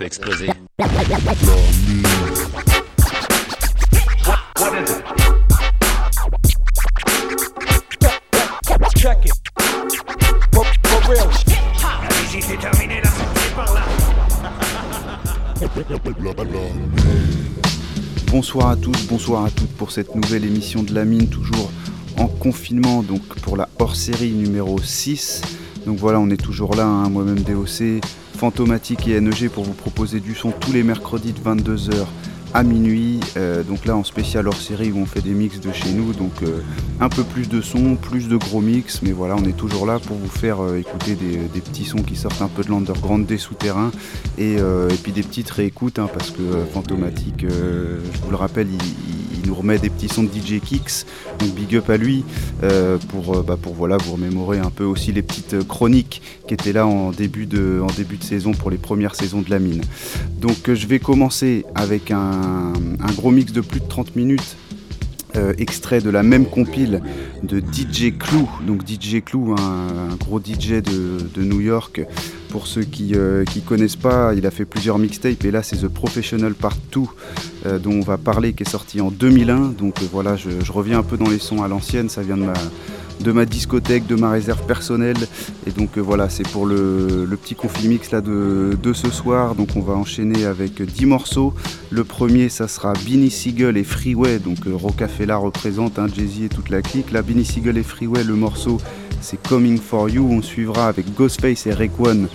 peut exploser. Bonsoir à tous, bonsoir à toutes pour cette nouvelle émission de la mine, toujours en confinement, donc pour la hors-série numéro 6. Donc voilà, on est toujours là, hein, moi-même DOC, Fantomatique et NEG pour vous proposer du son tous les mercredis de 22h à minuit. Euh, donc là en spécial hors-série où on fait des mix de chez nous, donc euh, un peu plus de son, plus de gros mix, mais voilà, on est toujours là pour vous faire euh, écouter des, petits sons qui sortent un peu de l'underground, des souterrains, et, puis des petites réécoutes, hein, parce que Fantomatique, je vous le rappelle, il, il- il nous remet des petits sons de DJ Kicks, donc big up à lui, euh, pour, euh, bah, pour voilà, vous remémorer un peu aussi les petites euh, chroniques qui étaient là en début, de, saison pour les premières saisons de la mine. Donc je vais commencer avec un, un gros mix de plus de 30 minutes euh, extrait de la même compile de DJ Clou. Donc DJ Clou, un, gros DJ de, New York. Pour ceux qui ne connaissent pas, il a fait plusieurs mixtapes et là c'est The Professional Part 2 euh, dont on va parler qui est sorti en 2001. Donc euh, voilà, je, je reviens un peu dans les sons à l'ancienne, ça vient de ma, de ma discothèque, de ma réserve personnelle. Et donc euh, voilà, c'est pour le, petit conflit mix là de, ce soir. Donc on va enchaîner avec 10 morceaux. Le premier, ça sera Beanie Siegel et Freeway. Donc euh, Rocafella représente hein, Jay-Z et toute la clique. Là, Beanie Siegel et Freeway, le morceau, c'est Coming For You. On suivra avec Ghostface et Raekwon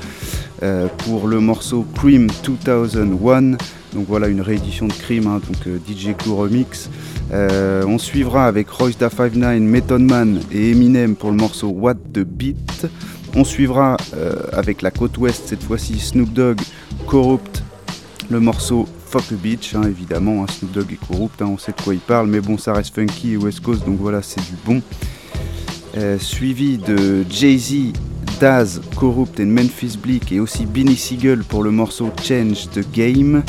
euh, pour le morceau Cream 2001. Donc voilà, une réédition de Cream, hein, donc euh, DJ Clue Remix. Euh, on suivra avec Royce da 59, Method Man et Eminem pour le morceau What the Beat. On suivra euh, avec la côte ouest, cette fois-ci Snoop Dogg, Corrupt, le morceau Fuck a Bitch, hein, évidemment. hein, Snoop Dogg est corrupt, on sait de quoi il parle, mais bon, ça reste funky et West Coast, donc voilà, c'est du bon. Suivi de Jay-Z, Daz, Corrupt et Memphis Bleak et aussi Beanie Siegel pour le morceau Change the Game.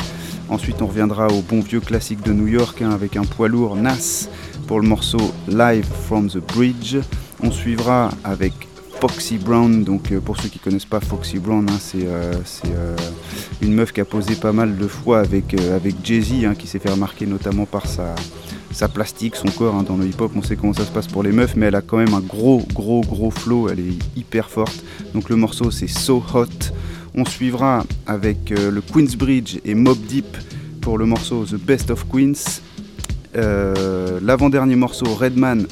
Ensuite, on reviendra au bon vieux classique de New York hein, avec un poids lourd Nas pour le morceau Live from the Bridge. On suivra avec Foxy Brown. Donc, euh, pour ceux qui connaissent pas Foxy Brown, hein, c'est euh, euh, une meuf qui a posé pas mal de fois avec, avec Jay-Z, hein, qui s'est fait remarquer notamment par sa, sa plastique, son corps dans le hip-hop. On sait comment ça se passe pour les meufs, mais elle a quand même un gros, gros, gros flow. Elle est hyper forte. Donc, le morceau, c'est So Hot. On suivra avec euh, le Queensbridge et Mob Deep pour le morceau The Best of Queens. Euh, L'avant-dernier morceau, Redman,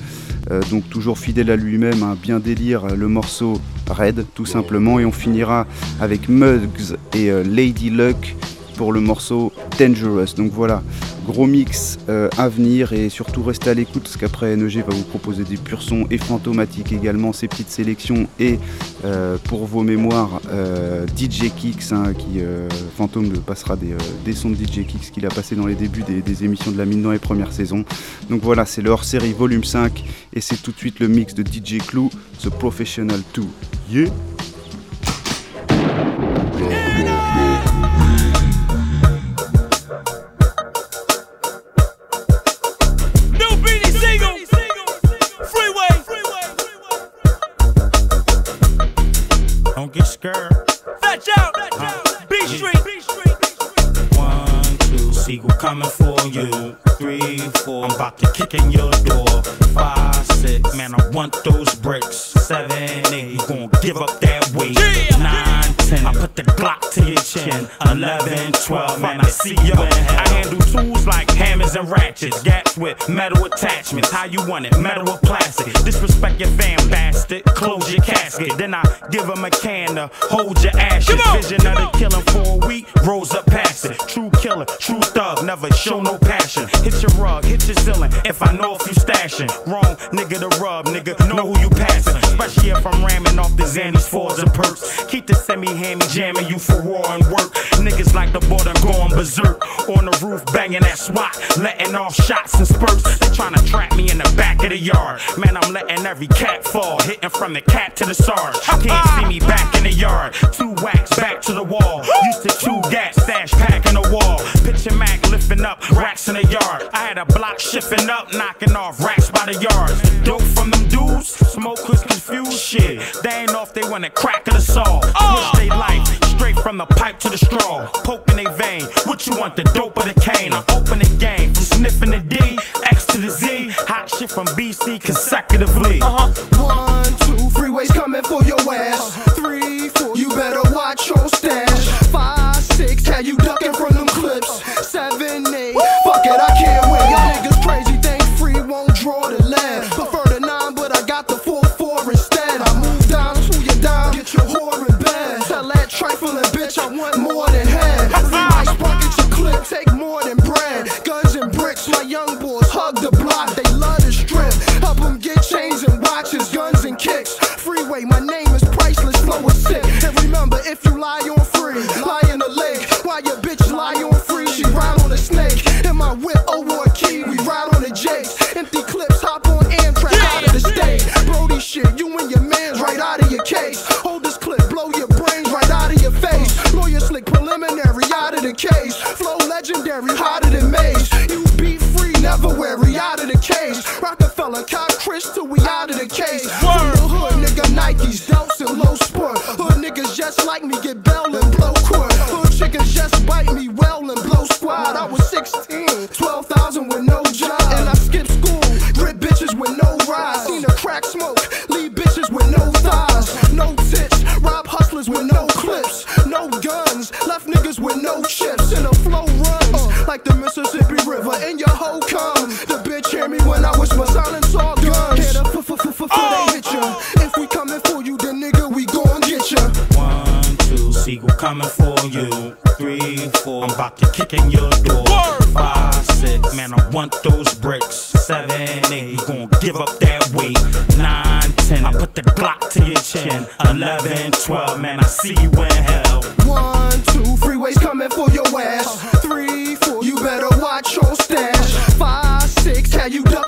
euh, donc toujours fidèle à lui-même, un bien délire, le morceau Red, tout simplement. Et on finira avec Muggs et Lady Luck pour le morceau Dangerous. Donc voilà, gros mix euh, à venir et surtout restez à l'écoute parce qu'après NEG va vous proposer des purs sons et fantomatiques également, ces petites sélections et euh, pour vos mémoires, euh, DJ Kicks hein, qui Fantôme passera des, des sons de DJ Kicks qu'il a passé dans les débuts des, émissions de la mine dans les premières saisons. Donc voilà, c'est le hors-série volume 5 et c'est tout de suite le mix de DJ Clou, The Professional 2. Yeah coming for you. Three, four, I'm about to kick in your door. Five, six, man, I want those bricks. Seven, eight, you gon' give up that weight. Yeah. Nine, ten, I put the Glock to your chin. Eleven, twelve, man, I see you in hell. I handle tools like hammers and ratchets. Gaps with metal attachments. How you want it, metal or plastic? Disrespect your fam, bastard. Close your casket. Then I give him a can to hold your ashes. Come on, Vision of the on. killing for a week, rolls up past it. True killer, true thug, never show no passion. Hit your rug, hit your ceiling. If I know if you stashing, wrong nigga to rub, nigga, know who you passing. Especially if I'm ramming off the Xannies, fours and perks. Keep the semi hammy jamming you for war and work. Niggas like the border going berserk. On the roof banging that SWAT, letting off shots and spurts. They tryna trap me in the back of the yard. Man, I'm letting every cat fall, hitting from the cat to the sarge. Can't see me back in the yard. Two whacks back to the wall. Used to two gas stash pack in the wall. Picture Mac lifting up racks in the yard. I had a block shifting up, knocking off racks by the yards. Dope from them dudes, smoke was confused shit. They ain't off, they want to crack of the saw. Push they life straight from the pipe to the straw. Poking they vein. What you want, the dope or the cane? I open the game from sniffing the D, X to the Z. Hot shit from BC consecutively. Uh-huh. One, two, freeways coming for your I can't wait. Y'all niggas crazy, think free won't draw the land. Prefer the nine, but I got the four four instead. I move down to your dime, get your whore in bed. Tell that trifling bitch I want more than head. Freeway spark, your clip, take more than bread. Guns and bricks, my young boys hug the block, they love the strip. Help them get chains and watches, guns and kicks. Freeway, my name is priceless, flow is sick. And remember, if you lie on free, lie in the lake. While your bitch lie on free, she ride on a snake. In my whip, oh, over a key, we ride on the Jakes. Empty clips, hop on Amtrak, out of the state. Brody shit, you and your man's right out of your case. Hold this clip, blow your brains right out of your face. Lawyer slick, preliminary, out of the case. Flow legendary, hotter than Maze. You be free, never weary, out of the case. Rockefeller, cock Chris till we out of the case. From the hood, nigga, Nikes, Delts, and low sport. Hood niggas just like me, get bite me well and blow squad. I was 16, 12,000 with no job. And I skipped school, grip bitches with no rise. Seen a crack smoke, leave bitches with no thighs. No tits, rob hustlers with no clips. No guns, left niggas with no chips. And the flow runs like the Mississippi River. And your hoe come. The bitch hear me when I whisper silence all guns. Hear the f f f f they oh. hit ya. If we coming for you, then nigga, we gon' get ya. One, two, Sigel coming for you. Four, I'm about to kick in your door. Five, six, man, I want those bricks. Seven, eight, you gon' give up that weight. Nine, ten, I put the Glock to your chin. Eleven, twelve, man, I see you in hell. One, two, freeways coming for your ass. Three, four, you better watch your stash. Five, six, how you ducking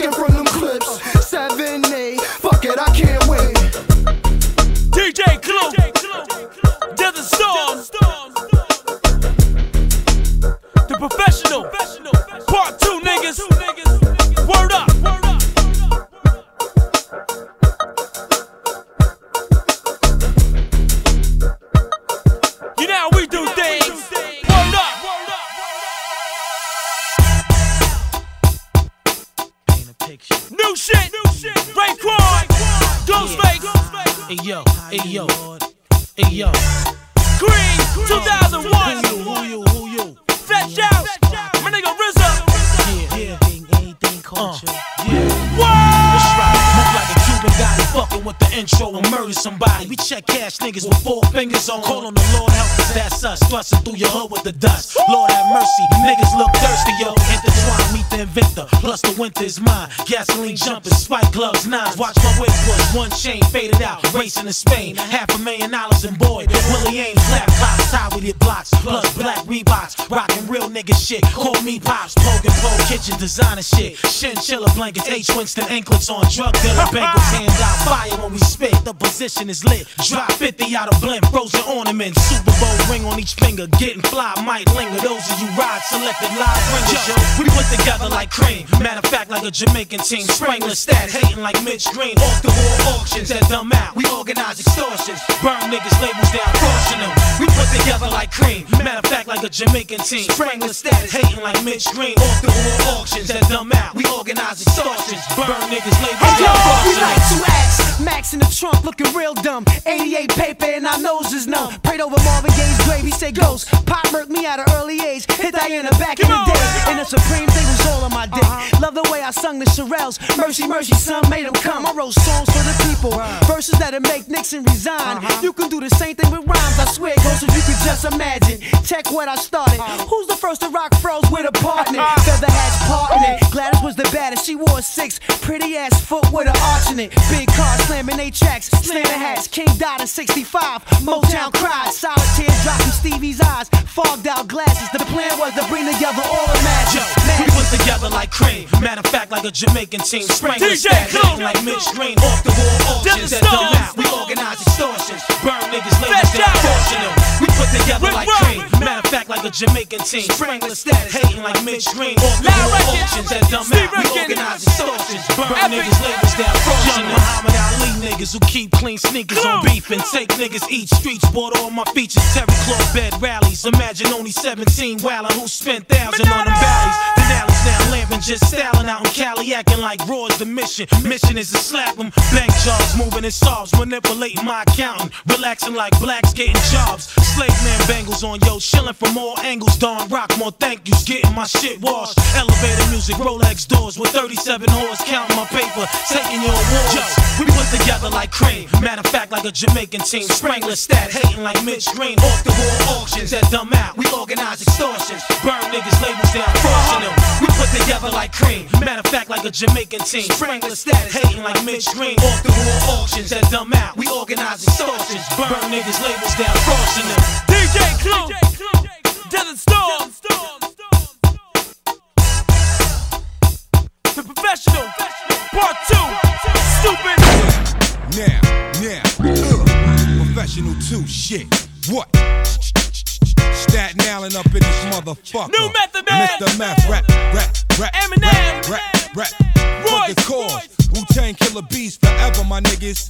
niggas with four fingers on. Call on the Lord help us, that's us. Thrusting through your hood with the dust. Lord have mercy, niggas Plus the winter is mine. Gasoline jumping, spike gloves, nines. Watch my weight push. One chain faded out. Racing in Spain. Half a million dollars in boy. Willie Ames, black clocks, tied with your blocks. Plus black Reeboks. Rocking real nigga shit. Call me Pops. Poking pole, kitchen designer shit. Chinchilla blankets, H Winston anklets on drug dealer banquets. Hand out fire when we spit. The position is lit. Drop 50 out of blimp. Frozen ornaments. Super Bowl ring on each finger. Getting fly might linger. Those of you ride selected live ringers. Yo, we put together like cream. Matter of fact, like a Jamaican team. Sprangler stats. Hating like Mitch Green. Off the wall auctions that dumb out. We organize extortions. Burn niggas labels down. Caution them. We put together like cream. Matter of fact, like a Jamaican team. Sprangler stats. Hating like Mitch Green. Off the wall auctions that dumb out. We organize extortions. Burn niggas labels down. we Caution like them. to act. Max in the trunk looking real dumb. 88 paper and our nose is numb. Prayed over Marvin Gaye's grave, he said ghost. Pop murked me at an early age. Hit Diana back in the day. And the Supreme they was all on my dick. Uh-huh. Love the way I sung the Shirelles. Mercy, mercy, son, made them come. I wrote songs for the people. Uh-huh. Verses that'll make Nixon resign. Uh-huh. You can do the same thing with rhymes, I swear, ghost, if you could just imagine. Check what I started. Uh-huh. Who's the first to rock froze with a partner? Feather hats partner. Gladys was the baddest, she wore a six. Pretty ass foot with an arch in it. Big car slamming they tracks. Slammer hats, King died in 65. Motown cried, solitaire dropped from Stevie's eyes. Fogged out glasses, the plan was to bring together all the magic. We put together like cream. Matter of fact, like a Jamaican team. Sprangler DJ stat, like Mitch Green. Off the wall auctions that don't out. We organize extortions. Burn niggas, labels Fresh down out. fortunate. We put together like cream. Matter of fact, like a Jamaican team. Sprangler stat, hating like Mitch Green. Off the wall auctions that dumb Steve. We organize extortions. Burn niggas, labels down fortunate. Muhammad Ali niggas who keep clean sneakers on beef and take niggas eat streets. Bought all my features. Terry Claw bed rallies. Imagine only 17 wildin' who spent thousand on them valleys. Finales now lamping, just styling out in Cali, acting like Raw's the mission. Mission is to slap them. Bank jobs, moving in solves, manipulating my accountant. Relaxing like blacks getting jobs. Slave man bangles on yo, chilling from all angles. Don Rock, more thank yous, getting my shit washed. Elevator music, Rolex doors with 37 whores, counting my paper, taking your awards. Yo, we put together like cream. Matter of fact, like a Jamaican team. Sprangler stat, hating like Mitch Green. Off the wall auctions that dumb out. We organize extortions. Burn niggas, labels down, fortune them. We put together like cream. Matter of fact, like a Jamaican team. Sprangler stat, hating like Mitch Green. Off the wall auctions that dumb out. We organize extortions. Burn niggas, labels down, fortune them. DJ Clue. Desert Storm. The Professional. Part 2. Stupid. Now, now, uh, professional two shit. What? Staten Island up in this motherfucker. New Method Man. Mr. Meth, rap, rap, rap, Eminem. rap, rap, rap. Royce, Fuck the cause. Wu Tang Killer Bees forever, my niggas.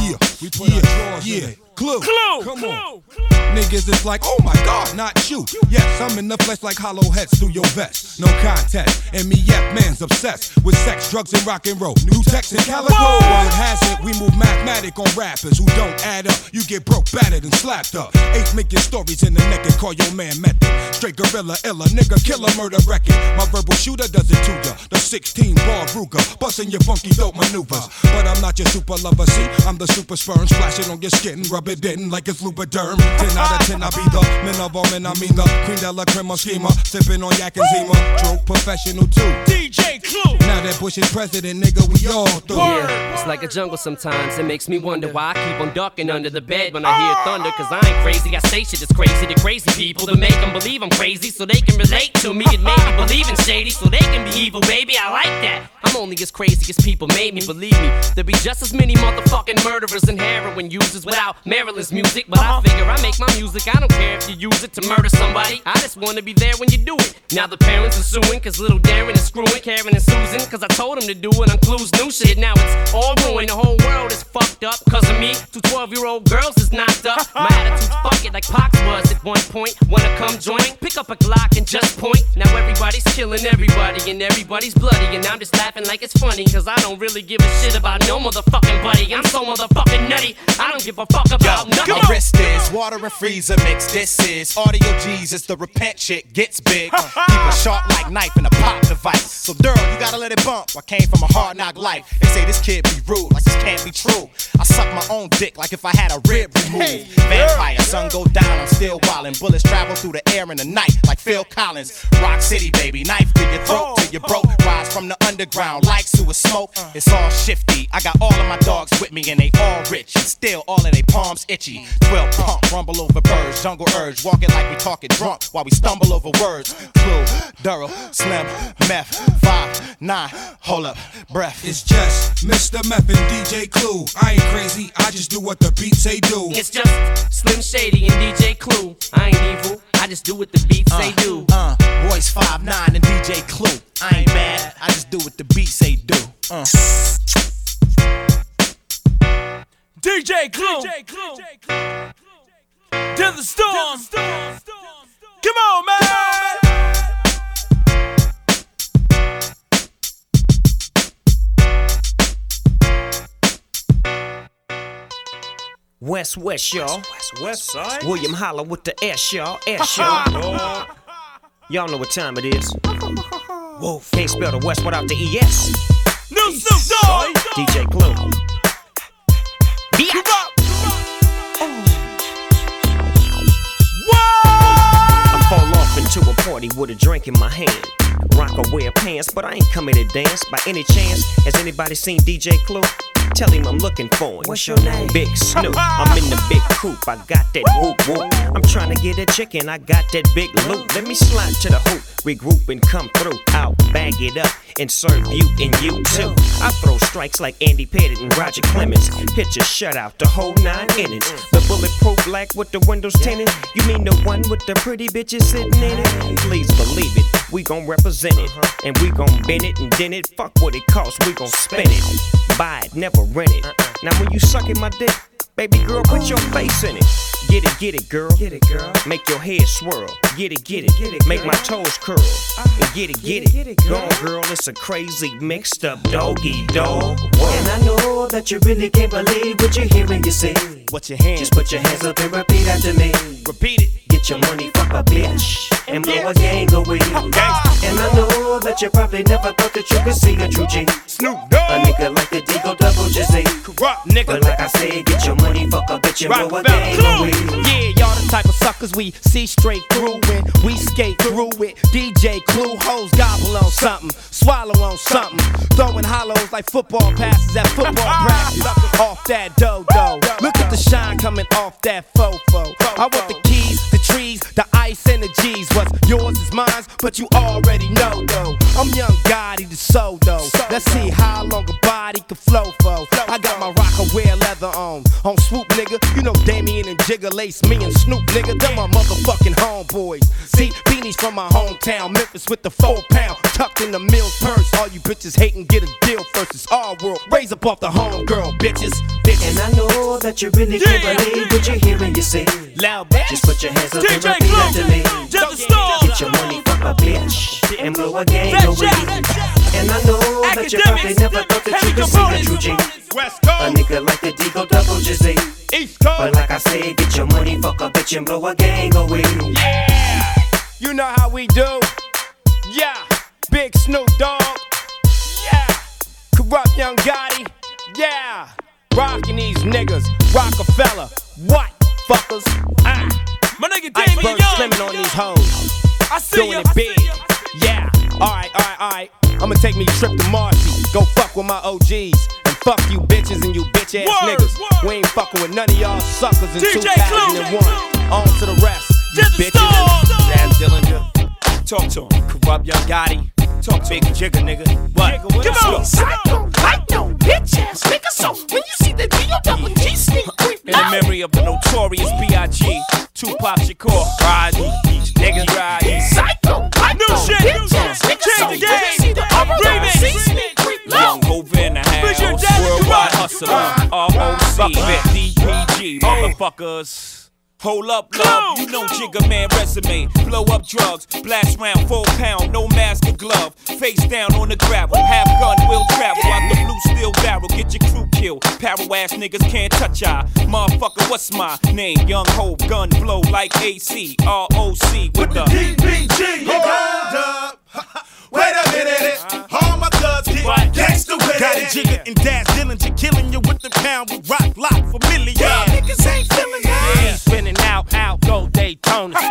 Yeah, we put yeah, yeah. Clue, Clue. come on. Clue. Niggas is like, oh my god, not you. Yes, I'm in the flesh like hollow heads through your vest. No contest. And me, MEF man's obsessed with sex, drugs, and rock and roll. New text and calico. Word has it, we move mathematic on rappers who don't add up. You get broke, battered, and slapped up. Eight making stories in the neck and call your man method. Straight gorilla, illa, nigga, killer, murder record. My verbal shooter does it to ya. The 16 ball Ruger, busting your funky dope maneuvers. But I'm not your super lover, see, I'm the super sperm, splash it on your skin, rub it in like it's Lubriderm. 10 out of 10, I be the men of all men, I mean the queen de la crema schema, sipping on yak and zima. True professional too. DJ Clue. Now that Bush is president, nigga, we all through. Word. It's like a jungle sometimes. It makes me wonder why I keep on ducking under the bed when I hear ah. thunder. Cause I ain't crazy. I say shit that's crazy to crazy people to make them believe I'm crazy so they can relate to me and maybe believe in shady so they can be evil, baby. I like that. I'm only as crazy as people made me believe me. there'd be just as many motherfucking murderers and heroin users without Marilyn's music. But I uh-huh. figure I make my music. I don't care if you use it to murder somebody. I just wanna be there when you do it. Now the parents are suing cause little Darren is screwing Karen and Susan. Cause I told them to do it on Clues new shit. Now it's all ruined. The whole world is fucked up. Cause of me, two 12 year old girls is knocked up. My attitude's fuck it like Pox was at one point. Wanna come join? Pick up a Glock and just point. Now everybody's killing everybody and everybody's bloody. And I'm just laughing like it's funny. Cause I don't really give a shit about no motherfucking buddy. I'm so motherfucking nutty. I don't give a fuck about nothing. A wrist is water and freezer mix. This is audio Jesus. The repent shit gets big. Keep a sharp like knife and a pop device. So, girl, you gotta let it bump. I came from a hard knock life. They say this kid be rude, like this can't be true. I suck my own dick like if I had a rib removed. Vampire, sun go down, I'm still wildin'. Bullets travel through the air in the night like Phil Collins. Rock City, baby, knife to your throat oh, till you broke. Oh. Rise from the underground like sewer smoke. Uh. It's all shifty. I got all of my dogs with me and they all rich. And still all of their palms itchy. Mm. 12 pump, rumble over birds, jungle urge. Walking like we talking drunk while we stumble over words. Clue, Duro, Slim, Meth, 5, 9, hold up, breath. It's just Mr. Meth and DJ Clue. I ain't crazy, I just do what the beats say do. It's just Slim Shady and DJ Clue. I ain't evil. I just do what the beats say uh, do. Uh, Royce 5, 9 and DJ Clue. I ain't mad, I just do what the beats say do. Uh. DJ Clue. Desert Storm. Come on, man. West West, y'all. West Side. William Holler with the S, y'all. S, y'all. y'all know what time it is. Wolf. Can't spell the West without the ES. No Snoop Dogg. DJ Clue. I fall off into a party with a drink in my hand. Rock or wear pants, but I ain't coming to dance. By any chance, has anybody seen DJ Clue? Tell him I'm looking for him. What's your name? Big Snoop. I'm in the big coupe. I got that whoop whoop. I'm trying to get a chicken. I got that big loot. Let me slide to the hoop. Regroup and come through. I'll bag it up and serve you and you too. I throw strikes like Andy Pettitte and Roger Clemens. Pitch a shutout the whole nine innings. The bulletproof black with the windows tinted. You mean the one with the pretty bitches sitting in it? Please believe it. We gon' represent it. Uh-huh. And we gon' bend it and then it. Fuck what it costs. We gon' spend it. Buy it, never rent it. Now when you sucking my dick, baby girl, put your face in it. Get it, get it, girl. Get it, girl. Make your head swirl. Get it, get it, get it. Make my toes curl. And get it, get it. Go on, girl. It's a crazy mixed up doggy dog. And I know that you really can't believe what you're hearing. you say. What's your hands? Just put your hands up and repeat after me. Repeat it. Get your money, fuck a bitch, and blow a gang away. Oh, and I know that you probably never thought that you could see a true G. Snoop Dogg, A nigga like the Deagle Double Jizzy. Kurupt nigga. But like I said, get your money, fuck a bitch, and blow a gang away. Yeah, y'all the type of suckers we see straight through when we skate through it. DJ Clue hoes gobble on something, swallow on something, throwing hollows like football passes at football practice. Off that dodo, look at the shine coming off that fofo. I want the keys, the trees, the ice and the G's. What's yours is mine, but you already know though. I'm young Gotti the soul though. Let's see how long a body can flow for. I got my rocker wear leather on, on swoop nigga. You know Damien and Jigga lace me and Snoop nigga. Them my motherfucking homeboys. See beanies from my hometown, Memphis with the four pound tucked in the mill's purse. All you bitches hating, get a deal first. It's our world. Raise up off the homegirl, bitches. bitches. And I know that you really can't believe what you hear when you say. Loud bitch. Just put your hands up DJ repeat Clue. after me. Just the storm. Get your money, fuck a bitch, and blow a gang Fat away. And I know that you probably never thought that you could see a true G. West A nigga like the Deagle Double Jizzy. East Coast. But like I said, get your money, fuck a bitch, and blow a gang away. Yeah, you know how we do. Yeah, Big Snoop Dogg. Yeah, Kurupt Young Gotti. Yeah, rocking these niggas. Rockefeller. What, fuckers? Ah, My nigga Damian Iceberg Young. slimming on these hoes. I see Doing ya. it big. Yeah, alright, alright, alright. I'ma take me a trip to Marcy. Go fuck with my OGs. And fuck you bitches and you bitch ass Word, niggas. word. We ain't fucking with none of y'all suckers in DJ 2001. On to the rest. You Just the bitches. storm. Daz Dillinger. Talk to him. Kurupt Young Gotti. Talk to Big Jigger, nigga. What? Come on. Psycho, I know, bitch ass nigga. So when you see the D-O double G sneak creep, In the memory of the notorious B.I.G. Tupac Shakur. Rodney. Nigga. Rodney. Psycho, New shit, new shit. Change the when you see the game. Remix. Young Hova in the house. Worldwide hustler. ROC. DPG. Motherfuckers. Hold up, love. You know Jigga Man resume. Blow up drugs. Blast round, full pound. No mask or glove. Face down on the gravel. Half gun will travel. Out the blue steel barrel. Get your crew killed. Paro ass niggas can't touch I. Motherfucker, what's my name? Young Hove. Gun blow like AC. ROC with the. DPG, hold up. Wait a minute. All my thugs get gangsta with Got it. it, Jigga and Daz Dillinger killing you with the pound with rock lock familiar. Y'all niggas ain't feeling that. Yeah, spinning out, out, go Daytona. G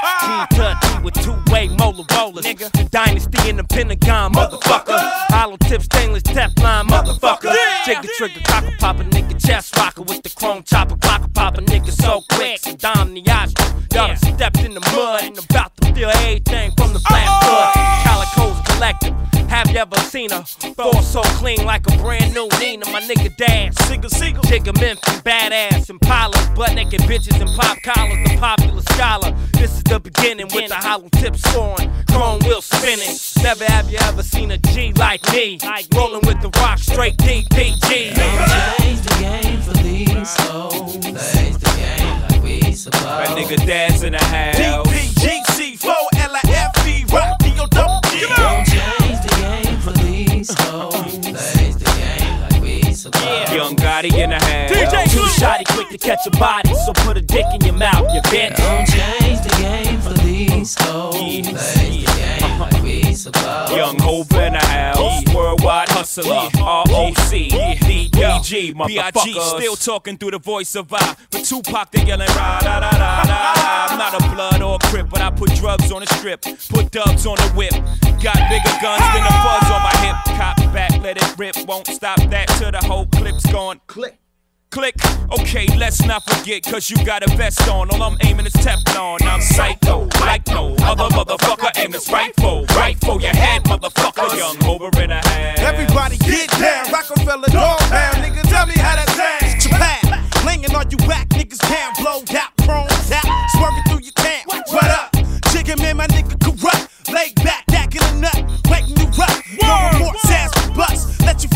a T with two-way molar rollers. The dynasty in the Pentagon, motherfucker. Hollow tip, stainless Teflon, motherfucker. Jigga trigger, cocker popper, nigga chest rocker with the chrome chopper, clocker popper, nigga so quick. Saddam Niash, y'all stepped in the mud and about to steal everything from the black blood. Calico's collective. Have ever seen a floor so clean like a brand new Nina? My nigga dance. Single, single. Jigga Memphis, badass. Impalas, butt naked bitches and pop collars. The popular scholar. This is the beginning with the hollow tip scoring. Chrome wheel spinning. Never have you ever seen a G like me. Rolling with the rock straight DPG. Change the game for these hoes. Plays the game like we supposed. That nigga Daz in the house. DPGC, 4 hoes. Plays the game like we Yeah. Young Gotti in the house. DJ shoddy, quick to catch a body, so put a dick in your mouth, you bitch. Don't change the game for these hoes. Plays the game like we supposed. Young Hope in the house. Worldwide hustler. ROC. DPG. B.I.G. Still talking through the voice of I. But Tupac, they yelling rah da da da da. I'm not a blood or a crip, but I put drugs on the strip. Put dubs on the whip. Got bigger guns than a fuzz on my hip. Cop back, let it rip. Won't stop that till the whole clip's gone. Click. Click. Okay, let's not forget, cause you got a vest on. All I'm aiming is Teflon. I'm psycho, like no other motherfucker. Aim is rifle, right for your head, motherfucker. Young over in a hand. Everybody get down, Rockefeller dog pound, nigga. Tell me how that sounds. Japan, blinging on you whack niggas down, blow out, prone out, swerving through your camp. What up? Chicken man, my nigga Kurupt. Lay back, jacking a nut, waking you up. No remorse, ass bust. Let you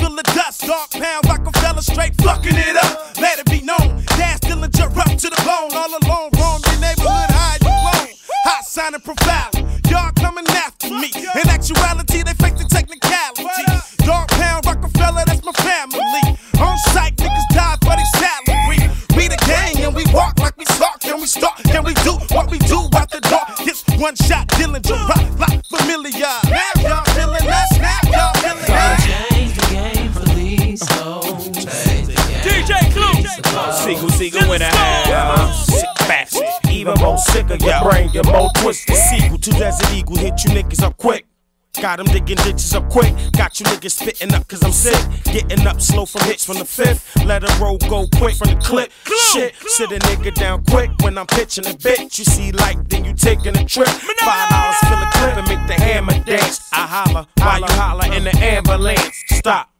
feel the dust. Dog pound, Rockefeller straight fucking it up. Let it be known. Daz Dillinger up to the bone. All alone, roam your neighborhood, high you blown. Hot sign and profiling. Y'all coming after me. In actuality, they fake the technicality. Dog pound, Rockefeller, that's my family. On site, niggas die for their salary. We the gang and we walk like we talk. Can we start? Can we do what we do out the door? Hits one shot, Dillinger rock like familiar. Sigel, Sigel in the house. Sick bastard. Even more sicker, your brain get more twisted. Sequel to Desert Eagle, hit you niggas up quick. Got them digging ditches up quick. Got you niggas spitting up cause I'm sick. Getting up slow from hits from the fifth. Let a roll go quick from the clip. Shit, sit a nigga down quick when I'm pitching a bitch. You see light, then you taking a trip. Five dollars fill a clip and make the hammer dance. I holler, while you holler in the ambulance. Stop.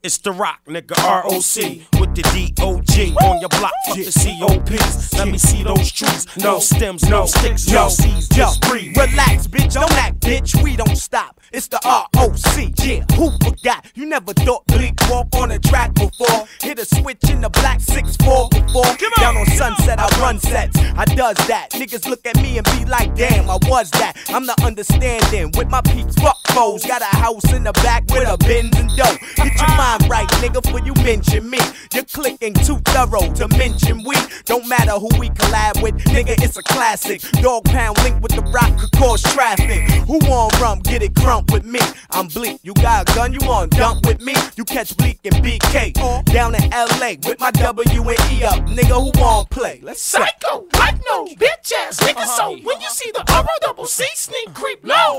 It's the rock, nigga, ROC with the DOG on your block. Fuck the COPs. Let me see those trees. No stems, no sticks, no seeds, just breathe. Relax, bitch, don't act, bitch. We don't stop. It's the ROC. Yeah, who forgot? You never thought Bleek walk on a track before. Hit a switch in the black 6-4 before. Down on sunset, I run sets. I does that. Niggas look at me and be like, damn, I was that. I'm the understanding with my peeps, fuck foes. Got a house in the back with a Benz and dough. Get your mind right, nigga, before you mention me. You're clicking too thorough to mention we. Don't matter who we collab with, nigga, it's a classic. Dog pound link with the rock could cause traffic. Who want rum, get it crump with me. I'm Bleek, you got a gun, you want dump with me. You catch Bleek and BK. Down in LA with my W and E up. Nigga, who want play? Let's say. Psycho, like no bitch ass nigga. So uh-huh. when you see the R double C sneak creep low,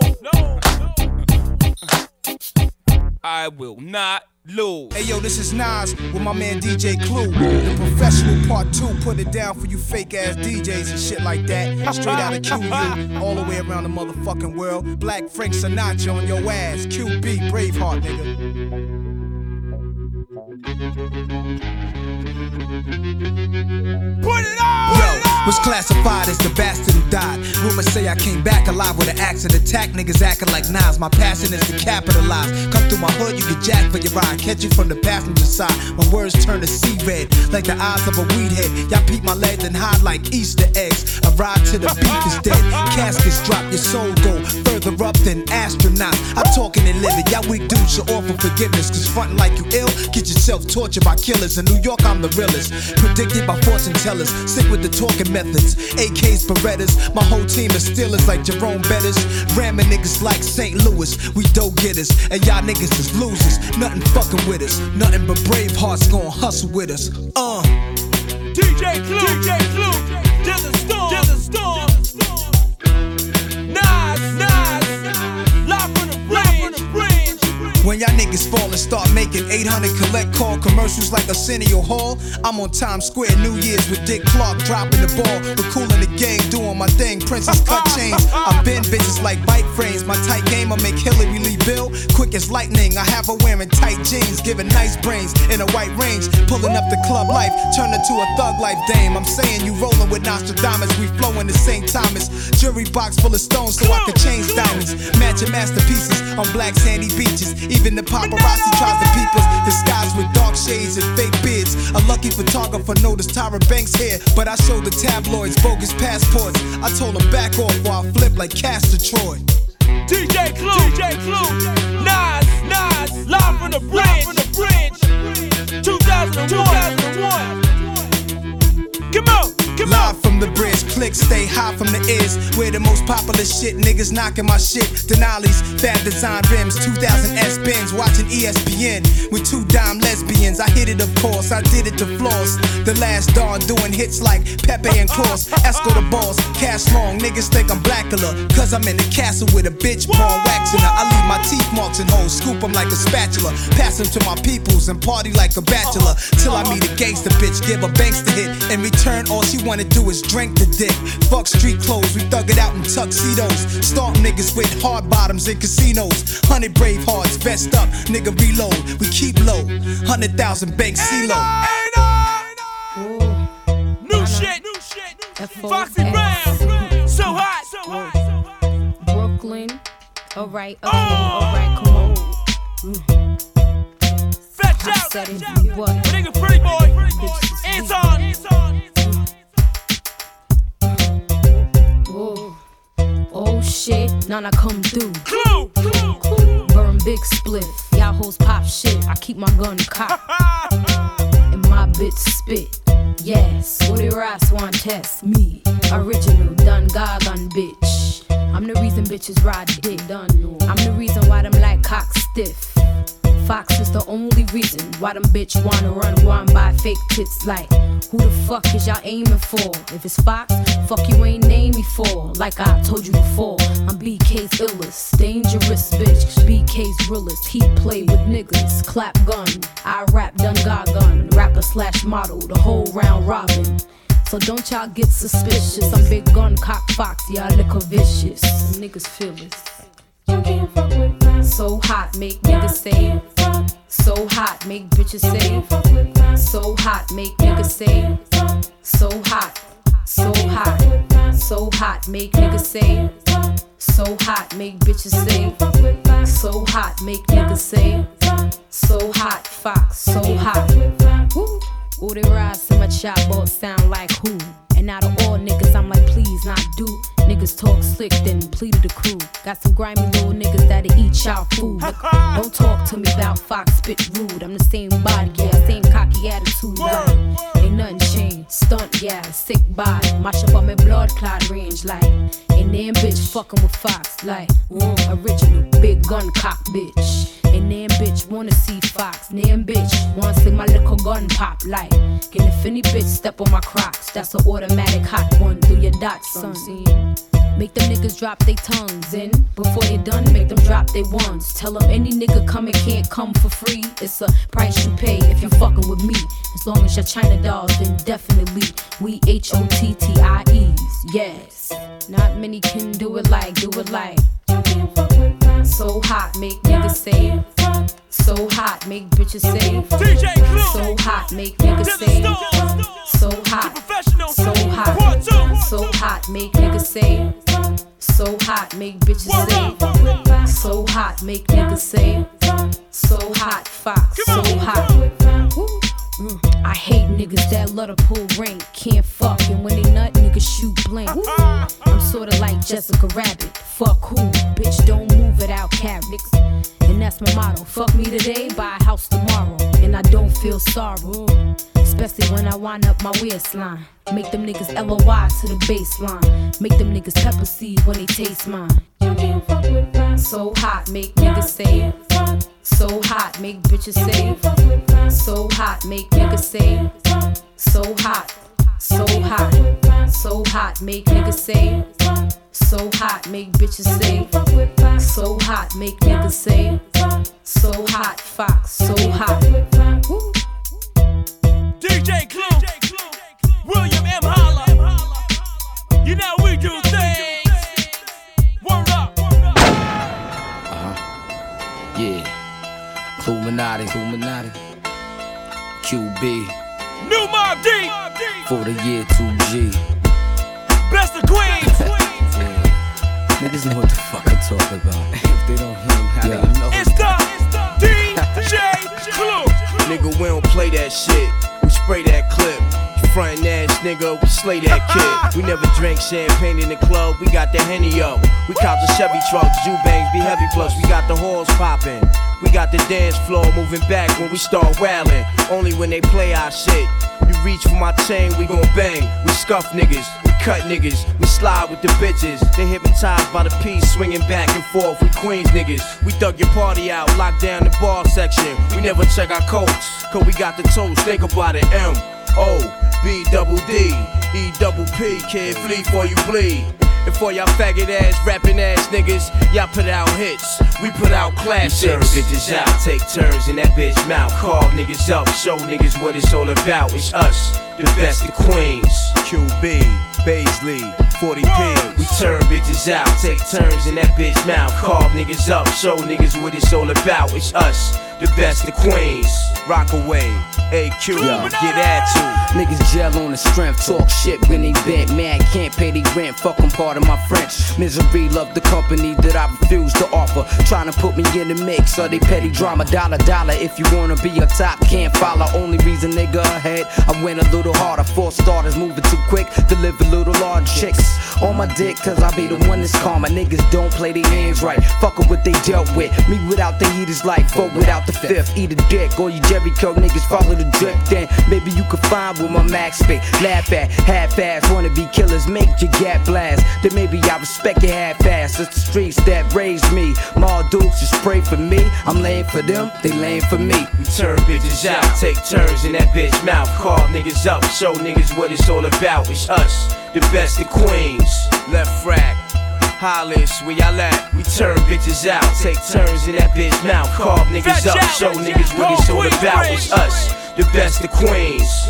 I will not lose. Hey yo, this is Nas with my man DJ Clue. The professional part two, put it down for you fake ass DJs and shit like that. Straight out of QU, all the way around the motherfucking world. Black Frank Sinatra on your ass. QB, Braveheart, nigga. Put it was classified as the bastard who died. Rumors say I came back alive with an axe and attack niggas acting like Nas. My passion is to capitalize. Come through my hood, you get jacked for your ride. Catch you from the passenger side. My words turn to sea red, like the eyes of a weed head. Y'all peep my legs and hide like Easter eggs. Ride till the beef is dead. Caskets drop, your soul go further up than astronauts. I'm talking and living. Y'all weak dudes should offer forgiveness. Cause frontin' like you ill, get yourself tortured by killers. In New York, I'm the realest. Predicted by fortune tellers. Sick with the talking methods. AKs, Berettas. My whole team is stealers like Jerome Bettis. Ramming niggas like St. Louis. We dope getters. And y'all niggas is losers. Nothing fucking with us. Nothing but brave hearts gonna hustle with us. Uh. DJ Clue, DJ Clue, to the When y'all niggas fall and start making 800 collect call commercials like Arsenio Hall, I'm on Times Square New Year's with Dick Clark dropping the ball. But cool in the game, doing my thing. Princess cut chains. I bend bitches like bike frames. My tight game, I make Hillary Lee Bill quick as lightning. I have her wearing tight jeans, giving nice brains in a white range. Pulling up the club life, turn to a thug life dame. I'm saying you rolling with Nostradamus. We flowing the same Thomas. as jury box full of stones so I can change diamonds. Matching masterpieces on black sandy beaches. Even the paparazzi tries to peep us, disguised with dark shades and fake beards. A lucky photographer noticed Tyra Banks here, but I showed the tabloids bogus passports. I told them back off while I flip like Castor Troy. DJ Clue, DJ Clue, Nas, Nas, live from the bridge, from the bridge. 2001. 2001 flicks stay high from the ears. Where the most popular shit, niggas knocking my shit. Denali's, bad Design Rims, 2000 S Benz, watching ESPN with two dime lesbians. I hit it, of course, I did it to floss. The last dawn doing hits like Pepe and Claus. Esco the balls, cash long. Niggas think I'm Blackula, cause I'm in the castle with a bitch pawn waxing her. I leave my teeth marks and holes, scoop them like a spatula. Pass them to my peoples and party like a bachelor. Till I meet a gangster bitch, give her banks to hit. In return, all she wanna do is drink the dick. Fuck street clothes, we thug it out in tuxedos. Stomp niggas with hard bottoms in casinos. Hundred brave hearts, vest up, nigga reload. We keep low, hundred thousand banks CeeLo. New shit. Foxy Brown. So hot. So hot. Brooklyn. Alright, okay, alright, oh. come on. Fetch out. said it, what? Nigga, pretty boy. Anton. Shit, Nana come through. Clue. Burn big split. Y'all hoes pop shit. I keep my gun cocked. and my bitch spit. Yes, Woody Ross want test me. Original done gargon bitch. I'm the reason bitches ride dick. Done. I'm the reason why them like cock stiff. Fox is the only reason why them bitch wanna run run by fake tits like who the fuck is y'all aiming for? If it's Fox, fuck you ain't name me for. Like I told you before, I'm BK's illest, dangerous bitch. BK's realest, he play with niggas, clap gun. I rap done gun, rapper slash model, the whole round robin. So don't y'all get suspicious. I'm big gun cock fox, y'all liquor vicious. Niggas feel this. So hot, make niggas say. So hot, make bitches say. So hot, make niggas say. So hot, so hot, so hot, make niggas say. So hot, make bitches say. So hot, make niggas say. So hot, fox, so hot. Woo. Ooh, they rise in my chop sound like who? And out of all niggas, I'm like, please not do. Niggas talk slick, then plea to the crew. Got some grimy little niggas that'll eat y'all food. Look, don't talk to me about Fox spit rude. I'm the same body, yeah, same cocky attitude. Like, ain't nothing changed. Stunt, yeah, sick body. Mash up on my blood clot range, like. And then bitch fucking with Fox, like. Mm, original, big gun cock bitch. And then bitch wanna see Fox. Then bitch wanna see my little gun pop like. And if any bitch step on my crocs, that's an automatic hot one. Do your dots, son. Make them niggas drop they tongues in. Before they done, make them drop they ones. Tell them any nigga coming can't come for free. It's a price you pay if you're fucking with me. As long as you're China dolls, then definitely we H O T T I E's. Yes. Not many can do it like, do it like. So hot, make niggas say. So hot, make bitches say. So hot, make niggas say. So hot, so hot, so hot, make niggas say. So hot, make bitches say. So hot, make niggas say. So hot, fox, so hot. I hate niggas that love to pull rank, can't fuck, and when they nut, niggas shoot blank. I'm sorta like Jessica Rabbit, fuck who, bitch, don't move without carrots. And that's my motto, fuck me today, buy a house tomorrow, and I don't feel sorrow. Especially when I wind up my waistline. Make them niggas LOY to the baseline. Make them niggas pepper seed when they taste mine. So hot, make niggas say. So hot, make bitches say. So hot, make niggas say. So hot, so hot, so hot, make niggas say. So hot, make bitches say. So hot, make niggas say. So hot, fox, so hot. Woo. DJ Clue. William M. Holla. You know we do things. Word up. Uh huh. Yeah. Illuminati, Illuminati. QB. New Mob D. For the year 2G. Best of Queens. Niggas know what the fuck I'm talking about. If they don't hear how Yeah. they know. It's the DJ Clue. Nigga, we don't play that shit. We spray that clip. Frontin' ass nigga, we slay that kid. We never drink champagne in the club, we got the Henny up. We cop the Chevy trucks, Jew bangs be heavy plus. We got the halls poppin'. We got the dance floor moving back when we start wailing. Only when they play our shit. You reach for my chain, we gon' bang. We scuff niggas. Cut niggas. We slide with the bitches. They hypnotized by the piece, swinging back and forth. We Queens niggas. We thug your party out, locked down the bar section. We never check our coats, cause we got the toast. Think about it. M O B double D E double P. Kid, flee for you bleed. And for y'all faggot ass, rapping ass niggas, y'all put out hits, we put out classics. Serve bitches out, take turns in that bitch mouth. Call niggas up, show niggas what it's all about. It's us, the best of Queens. QB, Baisley, 40p. We turn bitches out, take turns in that bitch mouth. Call niggas up, show niggas what it's all about. It's us, the best of Queens. Rockaway, AQ, Yo. get at you. Niggas gel on the strength, talk shit when they bent. Mad can't pay the rent, fuck part of my French. Misery love the company that I refuse to offer. Trying to put me in the mix of they petty drama. Dollar, dollar, if you wanna be a top, can't follow. Only reason nigga ahead, I went a little harder. Four starters moving too quick, deliver little large chicks. On my dick, cause I be the one that's calm. My niggas don't play their hands right. Fuck 'em what they dealt with. Me without the heat is like four without the fifth. Eat a dick, or you Jericho niggas follow the drip. Then maybe you could find where my max spit. Laugh at half-ass wanna be killers, make your gap blast. Then maybe I respect your half-ass. It's the streets that raised me. Mar Dukes just pray for me. I'm laying for them, they laying for me. We turn bitches out, take turns in that bitch mouth. Call niggas up, show niggas what it's all about. It's us, the best of Queens. LeFrak. Hollis, where y'all at? We turn bitches out, take turns in that bitch mouth. Call niggas up, show niggas what it's all about. It's us, the best of Queens.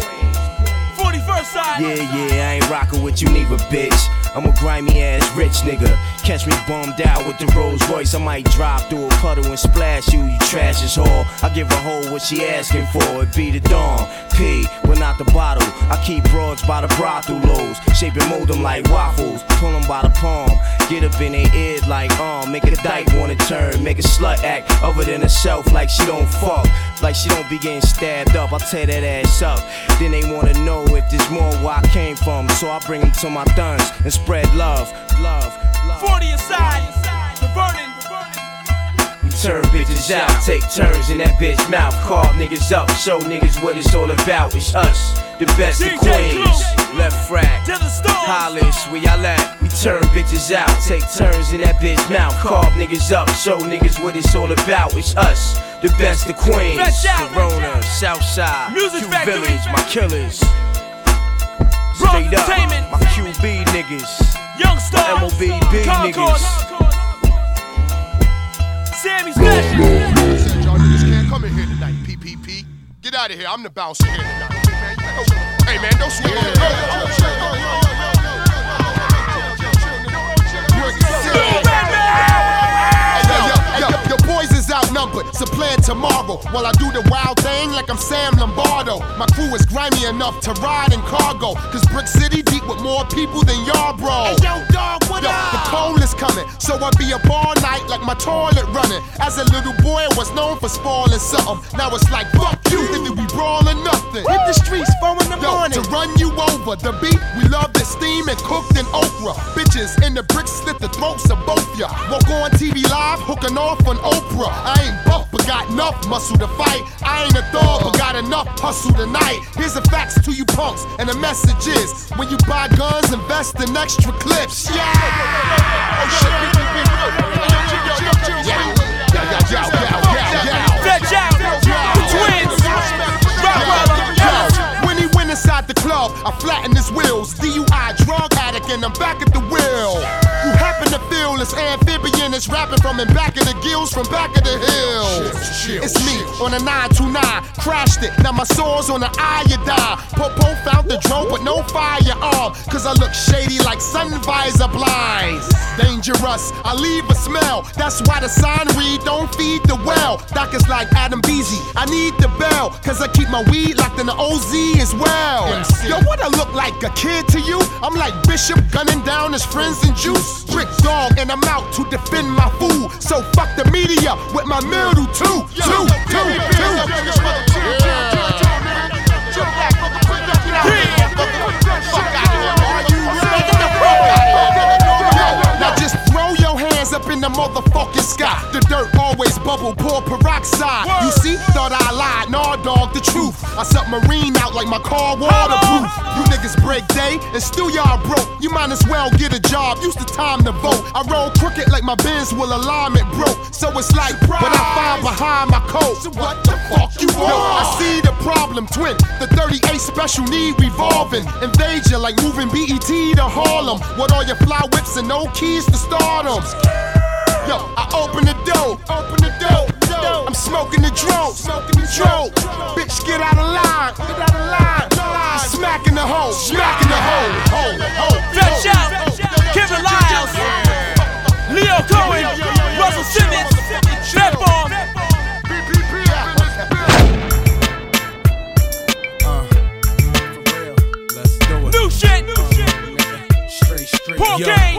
41st side. Yeah, yeah, I ain't rockin' with you neither, bitch. I'm a grimy ass rich nigga. Catch me bummed out with the Rolls Royce. I might drop through a puddle and splash you, you trash as whore. I give a hoe what she asking for. It be the dawn. P, but not the bottle. I keep broads by the brothel lows. Shape and mold them like waffles. Pull them by the palm. Get up in their ear like, um, make a dyke wanna turn. Make a slut act other than herself like she don't fuck. Like she don't be getting stabbed up. I tear that ass up. Then they wanna know if there's more where I came from. So I bring them to my thuns and spread love, love, love. 40 aside. We turn bitches out, take turns in that bitch mouth. Call niggas up, show niggas what it's all about. It's us, the best of Queens. LeFrak, To the stars. Hollis, where y'all at? We turn bitches out, take turns in that bitch mouth. Call niggas up, show niggas what it's all about. It's us, the best of Queens. Corona, Southside, Music Q. Village, my killers. Straight up, my QB niggas. Young Stars. MOBB Concord. niggas. Sammy Special. Said y'all niggas can't come in here tonight, PPP. Get out of here. I'm the bouncer here tonight. Man, you know- Hey man, don't swing. Outnumbered, so plan tomorrow. While I do the wild thing like I'm Sam Lombardo. My crew is grimy enough to ride in cargo. Cause Brick City deep with more people than y'all, bro. yo, dog, what yo, The cold is coming, so I be up all night like my toilet running. As a little boy, I was known for spoiling something. Now it's like, fuck you, either we brawling nothing. Hit the streets, four in the morning. To run you over, the beat, we love the steam and cooked in okra. Bitches in the bricks slit the throats of both ya. Walk on TV live, hooking off on Oprah. I ain't buff, but got enough muscle to fight. I ain't a thug, but got enough hustle tonight. Here's the facts to you punks, and the message is when you buy guns, invest in extra clips. Yeah! Inside the club, I flattened his wheels. DUI drug addict, and I'm back at the wheel. Happen to feel this amphibian is rapping from in back of the gills, from back of the hills. It's me on a 929, crashed it. Now my soul's on the iodine. Popo found the drone, but no firearm. Cause I look shady like sun visor blinds. Dangerous, I leave a smell. That's why the sign read, don't feed the well. Doctors like Adam Beasy, I need the bell. Cause I keep my weed locked in the OZ as well. Yo, what I look like, a kid to you? I'm like Bishop gunning down his friends and juice. Trick dog, and I'm out to defend my food. So fuck the media with my middle two. Two, two, two. Now in the motherfucking sky. The dirt always bubble, pour peroxide. You see, thought I lied. Nah, dog, the truth. I submarine out like my car waterproof. You niggas break day and still y'all broke. You might as well get a job. Used the time to vote. I roll crooked like my Benz will alignment broke. So it's like what I find behind my coat. So what the fuck you want? Yo, I see the problem, twin. The 38 special need revolving. Invade you like moving BET to Harlem. With all your fly whips and no keys to stardom. Yo, I open the door, open the door. I'm smoking the drone, smoking the drone. Bitch, get out of line, get out of line. Smacking the hole, smacking the hole, hole, hole. Fresh out, Kevin Liles, Lyor Cohen, Russell Simmons, Fat Bomb. New shit. Paul Yo. Kane, Lady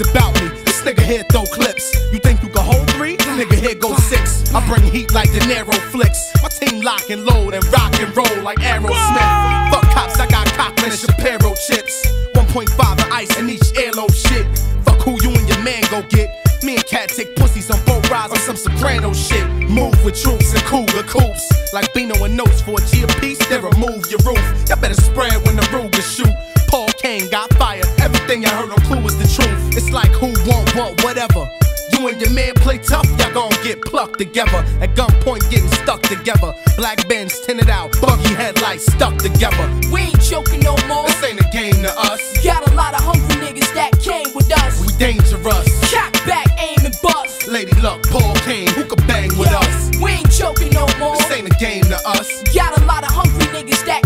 about me. This nigga here throw clips. You think you can hold three? Nigga here go six. I bring heat like De Niro flicks. My team lock and load and rock and roll like Aerosmith. Fuck cops, I got Cochran and Shapiro chips. 1.5 of ice in each earlobe shit. Fuck who you and your man go get. Me and Cat take pussies on both rides on some soprano shit. Move with troops and cougar coops. Like Bino and notes for a G piece, then remove your roof. Y'all better spread when the Ruger shoot. Paul Cain got fired. Everything I heard on Clue is the truth. It's like who want what, whatever. You and your man play tough, y'all gon' get plucked together. At gunpoint, getting stuck together. Black Benz tinted out, buggy headlights stuck together. We ain't joking no more. This ain't a game to us. Got a lot of hungry niggas that came with us. We dangerous. Cock back, aim and bust. Lady Luck, Paul Cain, who can bang with Yo, us? We ain't joking no more. This ain't a game to us. Got a lot of hungry niggas that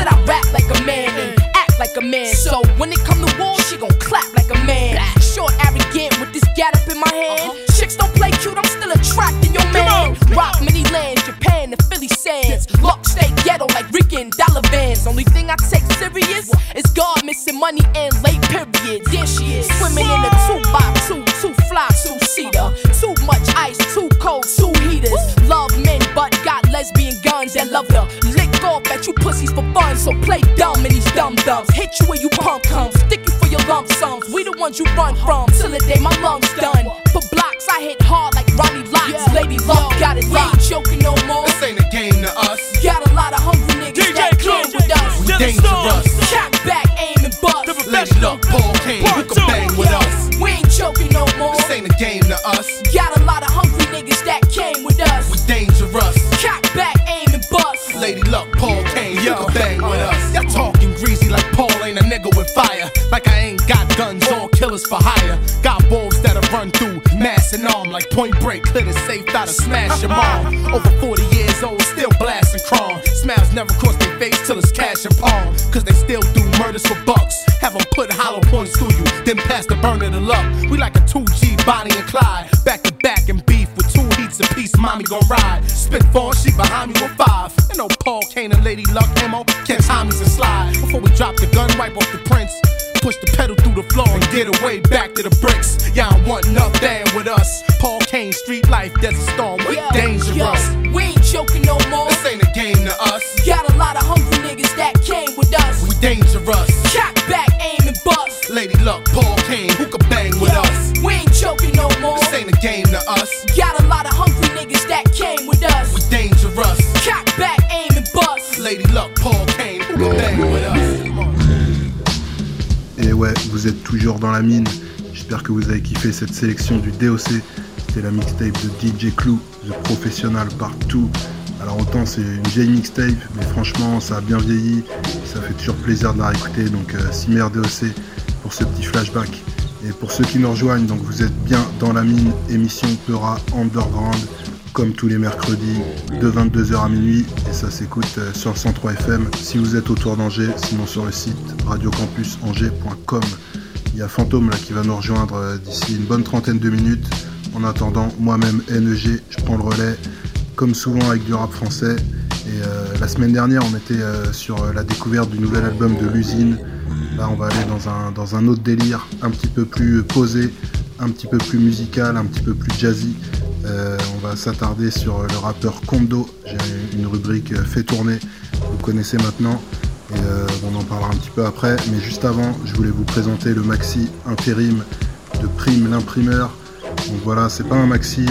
said I rap like a man and act like a man. So when it come to war, she gon' clap like a man. Short, arrogant with this gat up in my hand. Chicks don't play cute, I'm still attracting your man. Rock many lands, Japan and Philly sands. Lock stay ghetto like Rican dollar vans. Only thing I take serious is God missing money and late periods. There she is, swimming in a two by two, two fly, two seater. Too much ice, too cold, two heaters. Love men, but got lesbian guns that love to lick off at you pussies for fun. So play dumb in these dumb dubs. Hit you where you pump comes. Stick you for your lump sums. We the ones you run from. Till the day my lungs done. For blocks, I hit hard like Ronnie Locks. Lady Luck got it locked. Ain't joking no more. This ain't a game to us. Got a lot of hungry niggas that came with us. We dangerous. Cock back, aim and bust. Lady Luck, Paul Cain, who can bang with us? We ain't joking no more. This ain't a game to us. Got a lot of hungry niggas that came with us. We dangerous. Paul Cain, you can bang with us. Y'all talking greasy like Paul ain't a nigga with fire. Like I ain't got guns or killers for hire. Got wolves that'll run through mass and arm like point break. Clear the safe, that'll smash your mom. Over 40 years old, still blasting chrome. Smiles never cross their face till it's cash and palm. Cause they still do murders for bucks. Have them put hollow points through you, then pass the burner to luck. We like a 2G Bonnie and Clyde. Back to back and beef heats apiece. Mommy gon' ride. Spit four, she behind me with five. You know Paul Cain and Lady Luck ammo. Catch homies and slide. Before we drop the gun, wipe off the prints. Push the pedal through the floor and get away back to the bricks. Y'all want nothing with us. Paul Cain, street life, desert storm. We dangerous. Yo, we ain't joking no more. This ain't a game to us. Got a lot of hungry niggas that came with us. We dangerous. Cock back, aim and bust. Lady Luck, Paul Cain, who can bang with us? We ain't joking no more. This ain't a game to us. Lady Luck, Paul Kane, who can bang with us? Et ouais, vous êtes toujours dans la mine. J'espère que vous avez kiffé cette sélection du DOC. C'était la mixtape de DJ Clou, The Professional Partout. Alors autant c'est une vieille mixtape, mais franchement ça a bien vieilli. Ça fait toujours plaisir de la réécouter. Donc euh, Cimer DOC pour ce petit flashback. Et pour ceux qui nous rejoignent, donc vous êtes bien dans la mine, émission Peura Underground, comme tous les mercredis, de 22h à minuit, et ça s'écoute euh, sur le 103 FM si vous êtes autour d'Angers, sinon sur le site radiocampusangers.com. Il y a Fantôme qui va nous rejoindre euh, d'ici une bonne trentaine de minutes. En attendant, moi-même NEG, je prends le relais, comme souvent avec du rap français. Et euh, la semaine dernière, on était sur la découverte du nouvel album de l'usine. Là, on va aller dans un, dans un autre délire, un petit peu plus posé, un petit peu plus musical, un petit peu plus jazzy. Euh, on va s'attarder sur le rappeur Kondo. J'ai une rubrique euh, fait tourner, vous connaissez maintenant. Euh, on en parlera un petit peu après. Mais juste avant, je voulais vous présenter le maxi intérim de Prime l'imprimeur. Donc voilà, c'est pas un maxi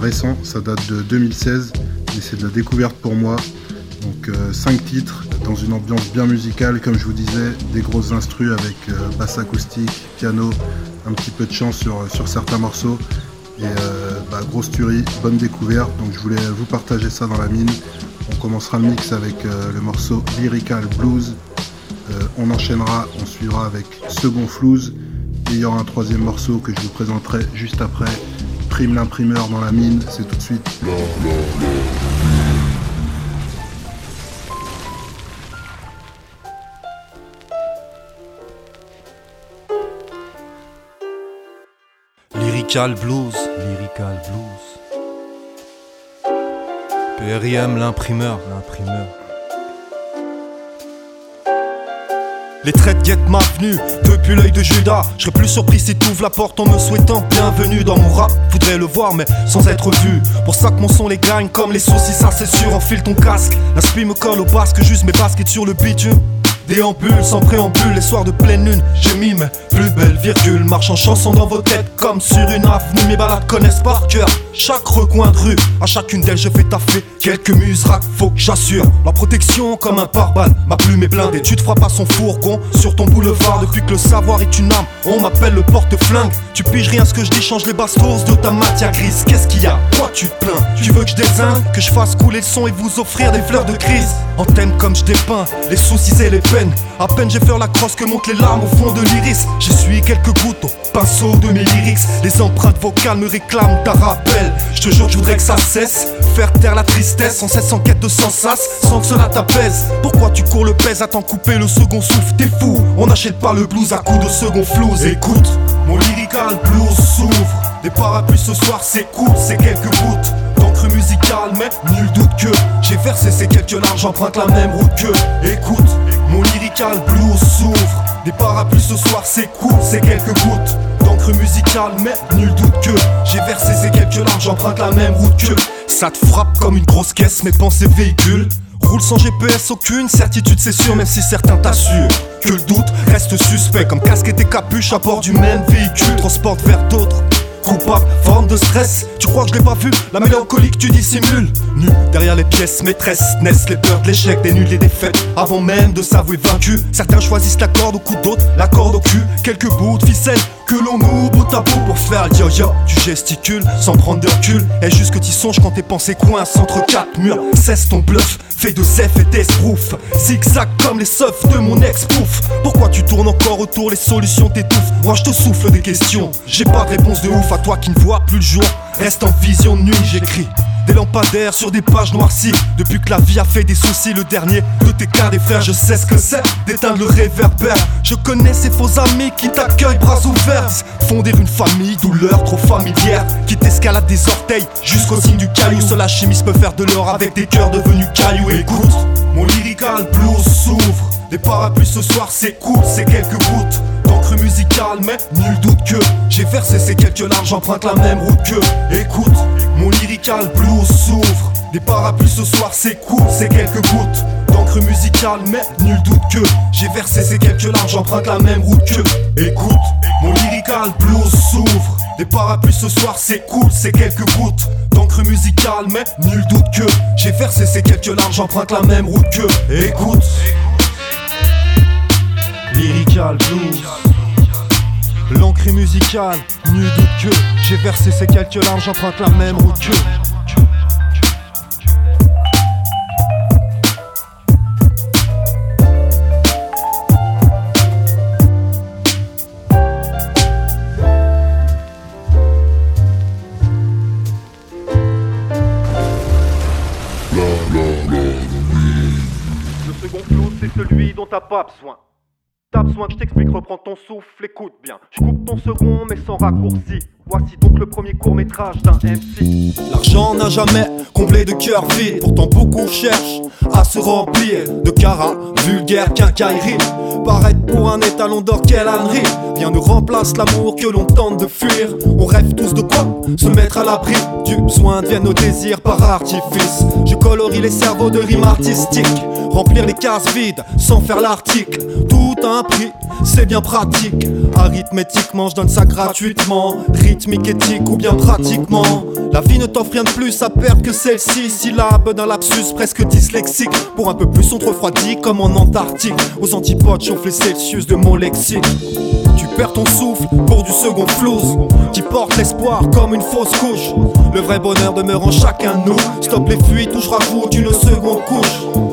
récent, ça date de 2016, mais c'est de la découverte pour moi. Donc 5 titres dans une ambiance bien musicale, comme je vous disais, des grosses instrus avec basse acoustique, piano, un petit peu de chant sur certains morceaux. Et bah, grosse tuerie, bonne découverte, donc je voulais vous partager ça dans la mine. On commencera le mix avec le morceau Lyrical Blues euh, on enchaînera, on suivra avec Second Flouze. Et il y aura un troisième morceau que je vous présenterai juste après. Prime l'imprimeur dans la mine, c'est tout de suite. Lyrical Blues, Lyrical Blues. PRIM l'imprimeur, l'imprimeur. Les traites guettent ma venue depuis l'œil de Judas. Je serais plus surpris si t'ouvres la porte en me souhaitant bienvenue dans mon rap. Voudrais le voir, mais sans être vu. Pour ça que mon son les gagne comme les soucis, ça c'est sûr. Enfile ton casque. La me colle au basque, juste mes baskets sur le bitume. Déambule sans préambule, les soirs de pleine lune, j'ai mis mes plus belles virgules. Marche en chanson dans vos têtes comme sur une avenue. Mes balades connaissent par cœur chaque recoin de rue. À chacune d'elles, je fais taffer quelques muses faut que j'assure. La protection comme un pare-balles, ma plume est blindée. Tu te frappes à son sur ton boulevard. Depuis que le savoir est une arme, on m'appelle le porte-flingue. Tu piges rien ce que je dis, change les bastos de ta matière grise. Qu'est-ce qu'il y a? Quoi tu te plains Tu veux que je désigne, que je fasse couler le son et vous offrir des fleurs de crise Antenne comme je dépeins, les soucis et les peines a peine j'ai fait la crosse que montent les larmes au fond de l'iris. J'essuie quelques gouttes au pinceau de mes lyrics. Les empreintes vocales me réclament ta rappel. Je te jure, je voudrais que ça cesse. Faire taire la tristesse sans cesse en quête de sensas, sans que cela t'apaise. Pourquoi tu cours le pèse à t'en couper le second souffle? T'es fou, on n'achète pas le blues à coups de second flouze. Écoute, mon lyrical blues s'ouvre. Des parapluies ce soir, cool, c'est quelques gouttes d'encre musicale, mais nul doute que j'ai versé ces quelques larmes, j'emprunte la même route que. Écoute, mon lyrical blues s'ouvre. Des parapluies ce soir, cool, c'est quelques gouttes d'encre musicale, mais nul doute que j'ai versé ces quelques larmes, j'emprunte la même route que. Ça te frappe comme une grosse caisse, mes pensées véhiculent. Roule sans GPS, aucune certitude, c'est sûr, même si certains t'assurent que le doute reste suspect. Comme casquette et capuche à bord du même véhicule, transporte vers d'autres coupable, forme de stress. Tu crois que je l'ai pas vu? La mélancolique, tu dissimules. Nu derrière les pièces maîtresses naissent les peurs de l'échec, des nuls, des défaites. Avant même de s'avouer vaincu, certains choisissent la corde au cou d'autres, la corde au cul. Quelques bouts de ficelle que l'on ouvre bout à bout pour faire le yo-yo. Tu gesticules sans prendre de recul. Est juste que tu songes quand tes pensées coincent entre quatre murs. Cesse ton bluff, fais de zef et d'esbrouf. Zigzag comme les seufs de mon ex-pouf. Pourquoi tu tournes encore autour, les solutions t'étouffent. Moi je te souffle des questions. J'ai pas de réponse de ouf à toi qui ne vois plus le jour. Reste en vision de nuit, j'écris. Des lampadaires sur des pages noircies. Depuis que la vie a fait des soucis, le dernier de tes cas des frères, je sais ce que c'est d'éteindre le réverbère. Je connais ces faux amis qui t'accueillent bras ouverts. Fonder une famille, douleur trop familière. Qui t'escalade des orteils jusqu'au signe du caillou. Seul alchimiste peut faire de l'or avec des cœurs devenus cailloux. Écoute, mon lyrical blues s'ouvre. Des parapluies ce soir, c'est cool, c'est quelques gouttes d'encre musicale, mais nul doute que j'ai versé ces quelques larmes, j'emprunte la même route que. Écoute, mon lyrical blues s'ouvre. Des parapluies ce soir, c'est cool, c'est quelques gouttes d'encre musicale, mais nul doute que j'ai versé ces quelques larmes, j'emprunte la même route que. Écoute, mon lyrical blues s'ouvre. Des parapluies ce soir, c'est cool, c'est quelques gouttes d'encre musicale, mais nul doute que j'ai versé ces quelques larmes, j'emprunte la même route que. Écoute. Lyrical blues. L'encre musicale, nul doute que j'ai versé ces quelques larmes, j'emprunte la même route que. Le second flou, c'est celui dont t'as pas besoin. T'as besoin que je t'explique, reprends ton souffle, écoute bien. Je coupe ton second, mais sans raccourci. Voici donc le premier court métrage d'un MC. L'argent n'a jamais comblé de cœur vide, pourtant beaucoup cherchent à se remplir de cara vulgaire quincaillerie. Paraître pour un étalon d'or, quelle ânerie Rien ne remplace l'amour que l'on tente de fuir. On rêve tous de quoi Se mettre à l'abri du besoin deviennent nos désirs par artifice. Je colorie les cerveaux de rimes artistiques, remplir les cases vides sans faire l'article. Tout un prix, c'est bien pratique. Arithmétiquement, je donne ça gratuitement. Ou bien pratiquement. La vie ne t'offre rien de plus à perdre que celle-ci. Syllabe d'un lapsus presque dyslexique. Pour un peu plus, on te refroidit comme en Antarctique. Aux antipodes, chauffe les Celsius de mon lexique. Tu perds ton souffle pour du second flouze Qui porte l'espoir comme une fausse couche Le vrai bonheur demeure en chacun de nous Stop les fuites ou je rajoute une seconde couche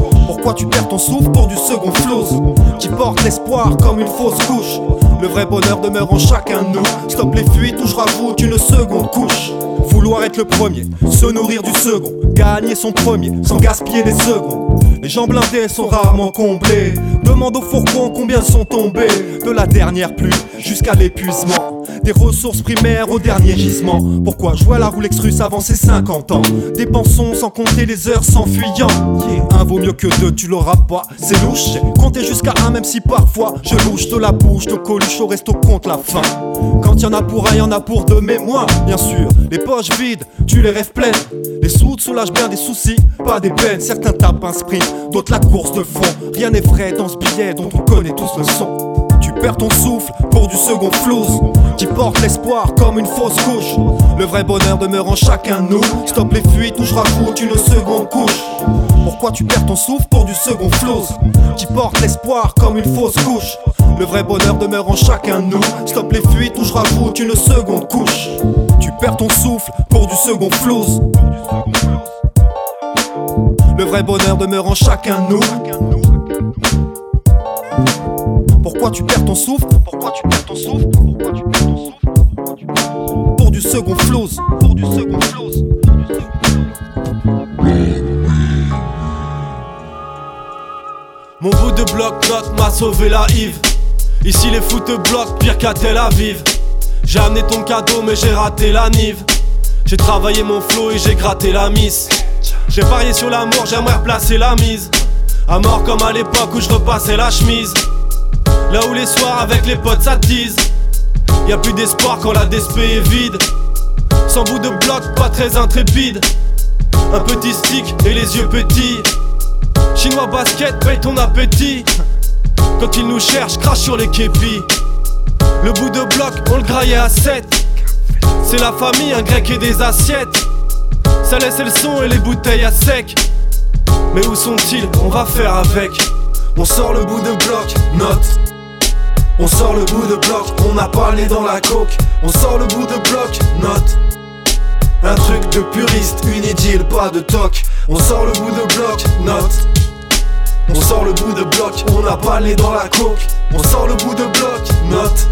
Tu perds ton souffle pour du second flouze Qui porte l'espoir comme une fausse couche Le vrai bonheur demeure en chacun de nous Stop les fuites ou je rajoute une seconde couche Vouloir être le premier, se nourrir du second Gagner son premier sans gaspiller les secondes les gens blindés sont rarement comblés. Demande au fourgon combien sont tombés. De la dernière pluie jusqu'à l'épuisement. Des ressources primaires au dernier gisement. Pourquoi jouer à la roue russe avant ses 50 ans? Dépensons sans compter les heures s'enfuyant. Un vaut mieux que deux, tu l'auras pas. C'est louche. Compter jusqu'à un, même si parfois je louche de la bouche, de coluche au resto compte la fin. Quand y a pour un, y a pour deux, mais moi, bien sûr. Les poches vides, tu les rêves pleines. Les sous soulagent bien des soucis, pas des peines. Certains tapent un sprint, d'autres la course de fond. Rien n'est vrai dans ce billet dont on connaît tous le son. Perds ton souffle pour du second flouze Qui porte l'espoir comme une fausse couche. Le vrai bonheur demeure en chacun de nous. Stop les fuites ou je rajoute une seconde couche. Pourquoi tu perds ton souffle pour du second flouze Qui porte l'espoir comme une fausse couche. Le vrai bonheur demeure en chacun de nous. Stop les fuites ou je rajoute une seconde couche. Tu perds ton souffle pour du second flouze Le vrai bonheur demeure en chacun de nous pourquoi tu perds ton souffle Pourquoi tu perds ton souffle Pourquoi tu perds ton souffle Pour du second flows, pour du second flows. Mon bout de bloc note m'a sauvé la Yves. Ici les foot bloquent pire qu'à Tel Aviv. J'ai amené ton cadeau mais j'ai raté la nive. J'ai travaillé mon flow et j'ai gratté la miss. J'ai parié sur l'amour, j'aimerais replacer la mise. À mort comme à l'époque où je repassais la chemise. Là où les soirs avec les potes ça tease Y a plus d'espoir quand la DSP est vide. Sans bout de bloc, pas très intrépide. Un petit stick et les yeux petits. Chinois basket, paye ton appétit. Quand ils nous cherchent, crache sur les képis. Le bout de bloc, on le graillait à 7 C'est la famille, un grec et des assiettes. Ça laisse le son et les bouteilles à sec. Mais où sont-ils? On va faire avec. On sort le bout de bloc, note on sort le bout de bloc, on n'a pas les dans la coque. On sort le bout de bloc, note. Un truc de puriste, une idylle, pas de toc. On sort le bout de bloc, note. On sort le bout de bloc, on n'a pas les dans la coque. On sort le bout de bloc, note.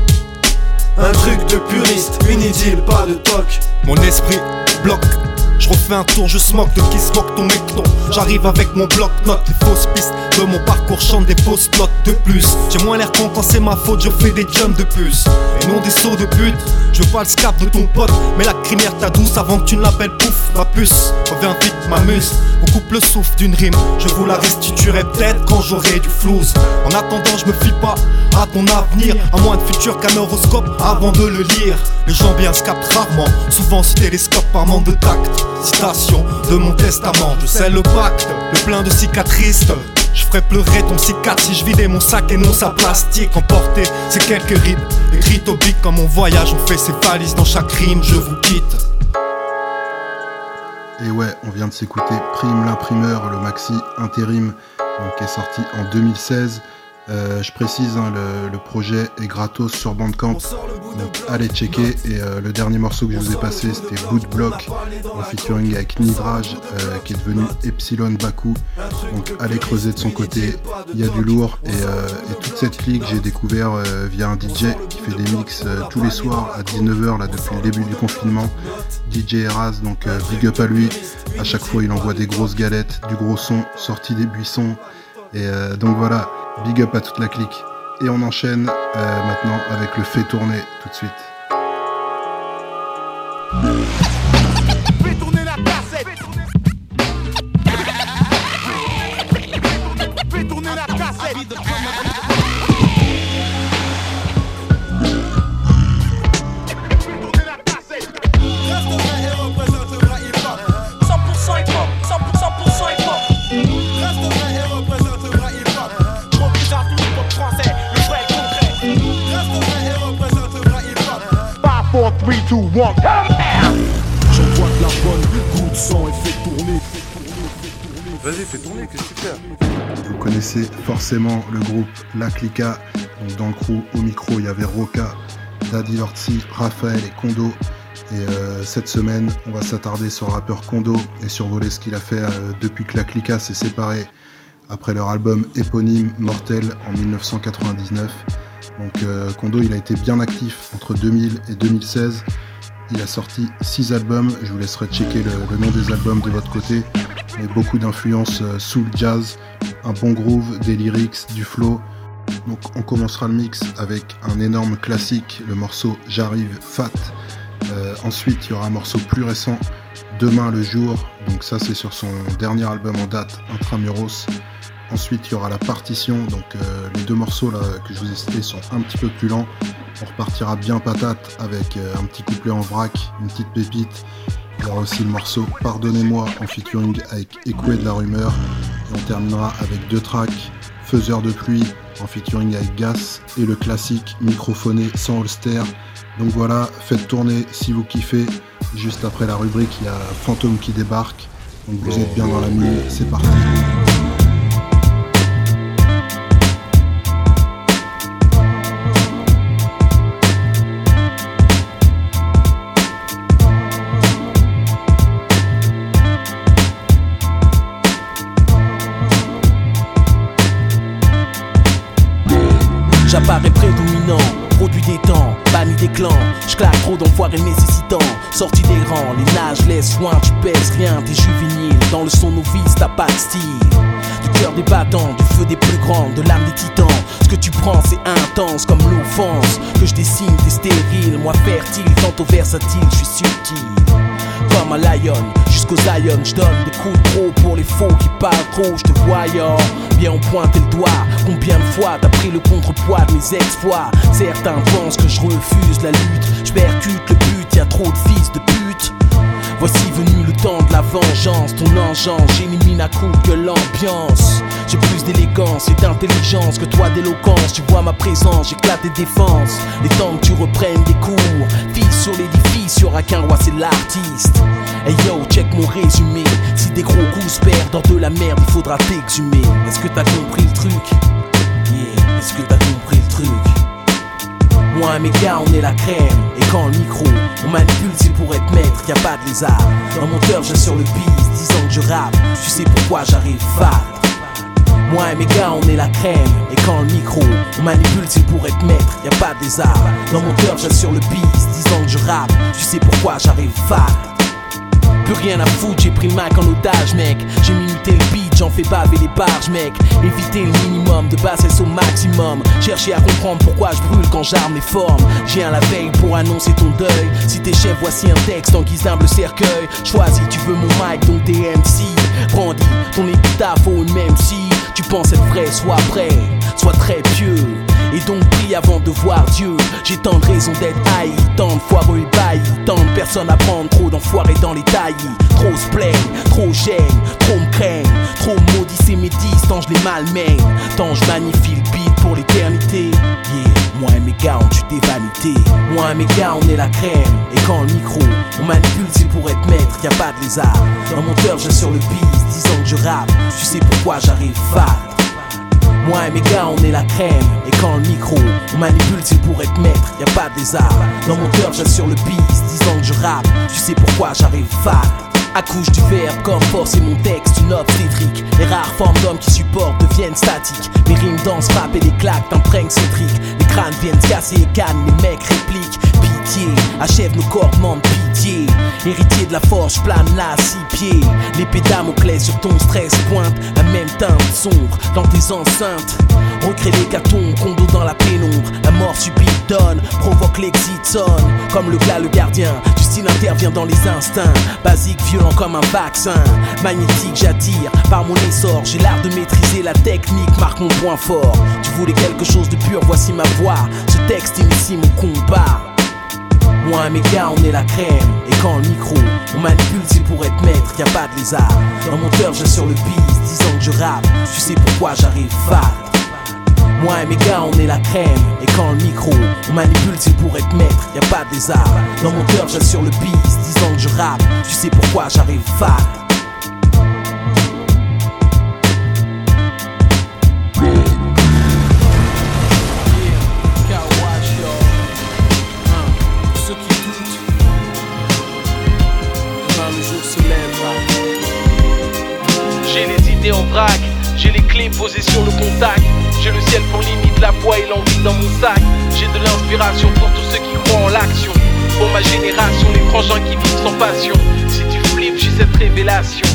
Un truc de puriste, une idylle, pas de toc. Mon esprit bloque je refais un tour, je smoke de qui smoke ton mecton. J'arrive avec mon bloc-notes, les fausses pistes de mon parcours chantent des fausses notes de plus. J'ai moins l'air con quand c'est ma faute, je fais des jumps de puce. Et non des sauts de pute, je veux pas le scap de ton pote, mais la crinière ta douce avant que tu ne l'appelles pouf, ma puce. Reviens vite, m'amuse, on coupe le souffle d'une rime. Je vous la restituerai peut-être quand j'aurai du flouze. En attendant, je me fie pas à ton avenir, à moins de futur qu'un horoscope avant de le lire. Les gens bien se rarement, souvent ce télescope par manque de tact. Citation de mon testament, je sais le pacte, le plein de cicatrices. Je ferais pleurer ton cicatrice si je vidais mon sac et non sa plastique. Emporter ces quelques rides, écrites au bic comme mon voyage. On fait ses valises dans chaque rime, je vous quitte. Et ouais, on vient de s'écouter Prime l'imprimeur, le maxi intérim, qui est sorti en 2016. Euh, je précise, hein, le, projet est gratos sur Bandcamp, donc allez checker. Et euh, le dernier morceau que je vous ai passé, c'était Boot Block en featuring avec Nidraj, euh, qui est devenu Epsilon Baku. Donc allez creuser de son côté, il y a du lourd. Et, toute cette clique, j'ai découvert via un DJ qui fait des mix tous les soirs à 19h là depuis le début du confinement. DJ Eras, donc big up à lui. À chaque fois, il envoie des grosses galettes, du gros son, sorti des buissons. Et donc voilà, Big up à toute la clique. Et on enchaîne euh, maintenant avec le fait tourner tout de suite. Forcément le groupe La Clica. Donc dans le crew, au micro, il y avait Roca, Daddy Lortzi, Raphaël et Kondo. Et euh, cette semaine, on va s'attarder sur le rappeur Kondo et survoler ce qu'il a fait euh, depuis que La Clica s'est séparée après leur album éponyme Mortel en 1999. Donc euh, Kondo, il a été bien actif entre 2000 et 2016. Il a sorti 6 albums, je vous laisserai checker le nom des albums de votre côté, mais beaucoup d'influences euh, soul jazz, un bon groove, des lyrics, du flow. Donc on commencera le mix avec un énorme classique, le morceau J'arrive Fat. Euh, ensuite il y aura un morceau plus récent, Demain le jour, donc ça c'est sur son dernier album en date, Intramuros. Ensuite il y aura la partition, donc euh, les deux morceaux là que je vous ai cités sont un petit peu plus lents. On repartira bien patate avec un petit couplet en vrac, une petite pépite. Il y aura aussi le morceau Pardonnez-moi en featuring avec Écoué de la rumeur. On terminera avec deux tracks, Faiseur de pluie en featuring avec Gas et le classique microphoné sans holster. Donc voilà, faites tourner si vous kiffez. Juste après la rubrique, il y a Fantôme qui débarque. Donc vous êtes bien dans la nuit, c'est parti. Sorti des rangs, les nages laissent loin, tu pèses rien, t'es juvénile. Dans le son novice, t'as pas de style. Du cœur des battants, du feu des plus grands, de l'âme des titans. Ce que tu prends, c'est intense comme l'offense. Que je dessine, t'es stérile, moi fertile, tantôt versatile, je suis subtil. Comme un lion, jusqu'aux Zion, je donne des coups de trop pour les faux qui parlent trop, je te voyant. Bien on pointe le doigt, combien de fois t'as pris le contrepoids de mes exploits? Certains pensent que je refuse la lutte, je percute le but, y a trop de fils de pute. Voici venu le temps de la vengeance, ton engeance, j'élimine à coup que l'ambiance. J'ai plus d'élégance et d'intelligence que toi d'éloquence. Tu vois ma présence, j'éclate tes défenses. Les temps que tu reprennes des cours, fils sur l'édifice, y'aura qu'un roi, c'est l'artiste. Hey yo, check mon résumé. Si des gros coups se perdent dans de la merde, il faudra t'exhumer. Est-ce que t'as compris le truc? Yeah, est-ce que t'as compris le truc? Moi mes gars, on est la crème. Et quand le micro, on manipule, c'est pour être maître, y a pas de lézard. Dans mon cœur, j'ai sur le bise, disant que je rappe. Tu sais pourquoi j'arrive fat. Moi et mes gars, on est la crème. Et quand le micro, on manipule, c'est pour être maître, y a pas de lézard. Dans mon cœur, j'assure le bise, disant que je rappe. Tu sais pourquoi j'arrive fat. Plus rien à foutre, j'ai pris Mac en otage, mec. J'ai minuté le beat, j'en fais baver les barges, mec. Éviter le minimum, de bassesse au maximum. Chercher à comprendre pourquoi je brûle quand j'arme les formes. J'ai un la veille pour annoncer ton deuil. Si t'es chef, voici un texte en guise d'humble cercueil. Choisis, tu veux mon mic, donc t'es MC. Brandis ton épitaphe au même si tu penses être vrai, sois prêt, sois très pieux. Et donc prie avant de voir Dieu. J'ai tant de raisons d'être haï, tant de foireux ébahis, tant de personnes à prendre, trop d'enfoirés dans les taillis. Trop se plaignent, trop gênent, trop me craignent, trop maudissent et médisent, tant je les malmène, tant je magnifie le beat pour l'éternité. Yeah, moi et mes gars on tue des vanités. Moi et mes gars on est la crème. Et quand le micro, on manipule c'est pour être maître, y a pas de lézard. Dans mon cœur j'assure le beat, disant que je rappe. Tu sais pourquoi j'arrive fat. Moi et mes gars, on est la crème. Et quand le micro, on manipule, c'est pour être maître, y a pas de lézard. Dans mon cœur, j'assure le bise, disant que je rappe. Tu sais pourquoi j'arrive fat. Accouche du verbe comme force et mon texte, une obstétrique. Les rares formes d'hommes qui supportent deviennent statiques. Mes rimes dansent, frappent et les claques t'imprègnent cétriques. Les crânes viennent se casser et cannes, les mecs répliquent. Achève nos corps, demande pitié. Héritier de la force, plane là six pieds. L'épée Damoclès sur ton stress pointe la même teinte sombre dans tes enceintes. Recrée l'hécatombe, condo dans la pénombre. La mort subite donne, provoque l'exit sonne. Comme le gars, le gardien du il intervient dans les instincts. Basique, violent comme un vaccin. Magnétique, j'attire. Par mon essor, j'ai l'art de maîtriser la technique, marque mon point fort. Tu voulais quelque chose de pur, voici ma voix. Ce texte initie mon combat. Moi mes gars, on est la crème. Et quand le micro, on manipule, c'est pour être maître, y a pas de lézard. Dans mon cœur, j'ai sur le bise, disant que je rappe. Tu sais pourquoi j'arrive fat. Moi et mes gars, on est la crème. Et quand le micro, on manipule, c'est pour être maître, y a pas de lézard. Dans mon cœur, j'assure le bise, disant que je rappe. Tu sais pourquoi j'arrive fat. J'ai les clés posées sur le contact. J'ai le ciel pour limite, la foi et l'envie dans mon sac. J'ai de l'inspiration pour tous ceux qui croient en l'action. Pour ma génération, les frangins qui vivent sans passion. Si tu flippes, j'ai cette révélation.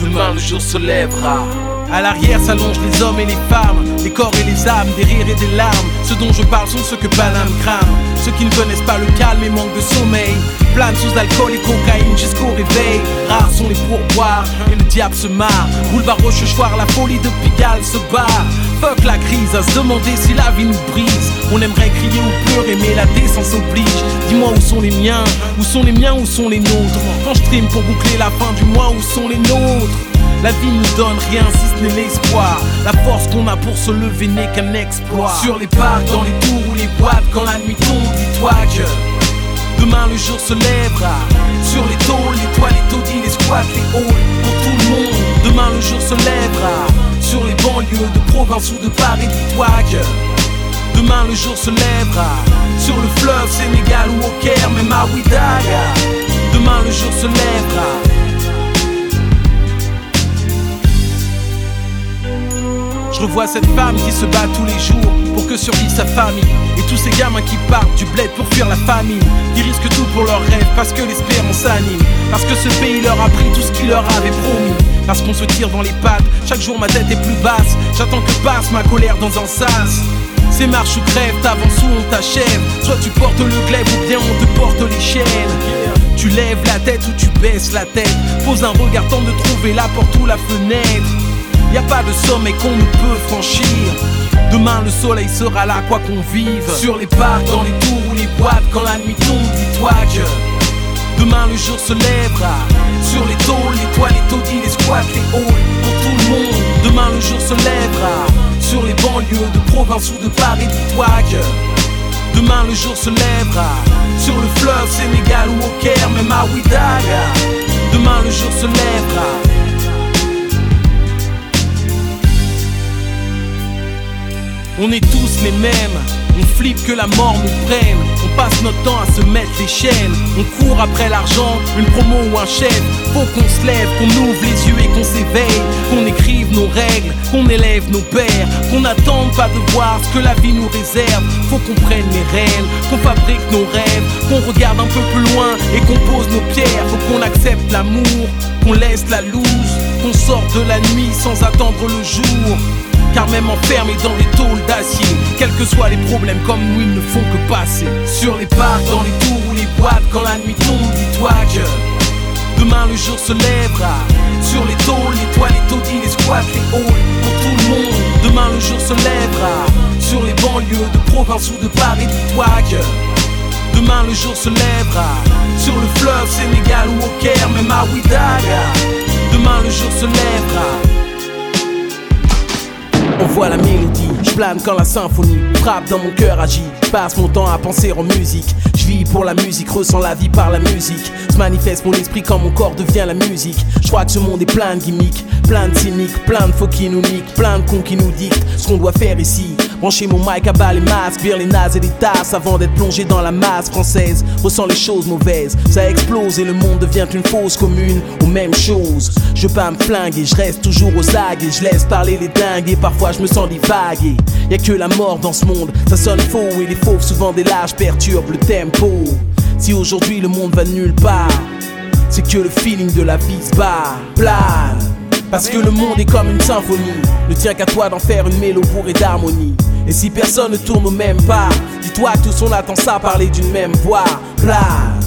Demain le jour se lèvera. À l'arrière s'allongent les hommes et les femmes, les corps et les âmes, des rires et des larmes. Ce dont je parle sont ceux que Paname crame. Ceux qui ne connaissent pas le calme et manquent de sommeil. Planent sous alcool et cocaïne jusqu'au réveil. Rares sont les pourboires et le diable se marre. Boulevard Rochechouart, la folie de Pigalle se barre. Fuck la crise, à se demander si la vie nous brise. On aimerait crier ou pleurer, mais la décence oblige. Dis-moi où sont les miens, où sont les miens, où sont les nôtres? Quand je trime pour boucler la fin du mois, où sont les nôtres? La vie nous donne rien si ce n'est l'espoir. La force qu'on a pour se lever n'est qu'un exploit. Sur les parcs, dans les tours ou les boîtes, quand la nuit tombe, dis-toi que demain le jour se lèvera. Sur les tôles, les toiles, les taudis, les squats, les halls, pour tout le monde. Demain le jour se lèvera. Sur les banlieues de province ou de Paris, dis-toi que demain le jour se lèvera. Sur le fleuve Sénégal ou au Caire, même à Ouidaga. Demain le jour se lèvera. Je revois cette femme qui se bat tous les jours pour que survive sa famille. Et tous ces gamins qui partent du bled pour fuir la famine. Qui risquent tout pour leurs rêves parce que l'espérance s'anime. Parce que ce pays leur a pris tout ce qu'il leur avait promis. Parce qu'on se tire dans les pattes, chaque jour ma tête est plus basse. J'attends que passe ma colère dans un sas. C'est marche ou crève, t'avances ou on t'achève. Soit tu portes le glaive ou bien on te porte les chaînes. Tu lèves la tête ou tu baisses la tête. Pose un regard, tente de trouver la porte ou la fenêtre. Y a pas de sommet qu'on ne peut franchir. Demain le soleil sera là quoi qu'on vive. Sur les parcs, dans les tours ou les boîtes, quand la nuit tombe, dis-toi que demain le jour se lèvera. Sur les tôles, les toiles, les taudis, les squats, les halls, pour tout le monde. Demain le jour se lèvera. Sur les banlieues de province ou de Paris, dis-toi que demain le jour se lèvera. Sur le fleuve Sénégal ou au Caire, même à Ouidaga. Demain le jour se lèvera. On est tous les mêmes, on flippe que la mort nous prenne. On passe notre temps à se mettre les chaînes. On court après l'argent, une promo ou un chèque. Faut qu'on se lève, qu'on ouvre les yeux et qu'on s'éveille. Qu'on écrive nos règles, qu'on élève nos pères. Qu'on n'attende pas de voir ce que la vie nous réserve. Faut qu'on prenne les rênes, qu'on fabrique nos rêves. Qu'on regarde un peu plus loin et qu'on pose nos pierres. Faut qu'on accepte l'amour, qu'on laisse la loose. Qu'on sorte de la nuit sans attendre le jour. Car même enfermés dans les tôles d'acier, quels que soient les problèmes comme nous, ils ne font que passer. Sur les parcs, dans les tours ou les boîtes, quand la nuit tombe, dis-toi que demain le jour se lèvera. Sur les tôles, les toiles, les taudis, les squats, les halls, pour tout le monde. Demain le jour se lèvera. Sur les banlieues de province ou de Paris, dis-toi que demain le jour se lèvera. Sur le fleuve Sénégal ou au Caire, même à Ouidaga. Demain le jour se lèvera. On voit la mélodie, je plane quand la symphonie frappe dans mon cœur agit. Je passe mon temps à penser en musique. Je vis pour la musique, ressens la vie par la musique. Se manifeste mon esprit quand mon corps devient la musique. Je crois que ce monde est plein de gimmicks, plein de cyniques, plein de faux qui nous niquent, plein de cons qui nous dictent ce qu'on doit faire ici. Brancher mon mic à bas les masques, vire les nazes et les tasses avant d'être plongé dans la masse française. Ressens les choses mauvaises, ça explose et le monde devient une fausse commune aux mêmes choses. Je veux pas me flinguer, je reste toujours aux agues et je laisse parler les dingues et parfois je me sens divaguer. Y a que la mort dans ce monde, ça sonne faux et les fauves souvent des lâches perturbent le tempo. Si aujourd'hui le monde va nulle part, c'est que le feeling de la vie se bat. Parce que le monde est comme une symphonie. Ne tient qu'à toi d'en faire une mélodie bourrée d'harmonie. Et si personne ne tourne au même pas, dis-toi tous on attend ça parler d'une même voix. Plane.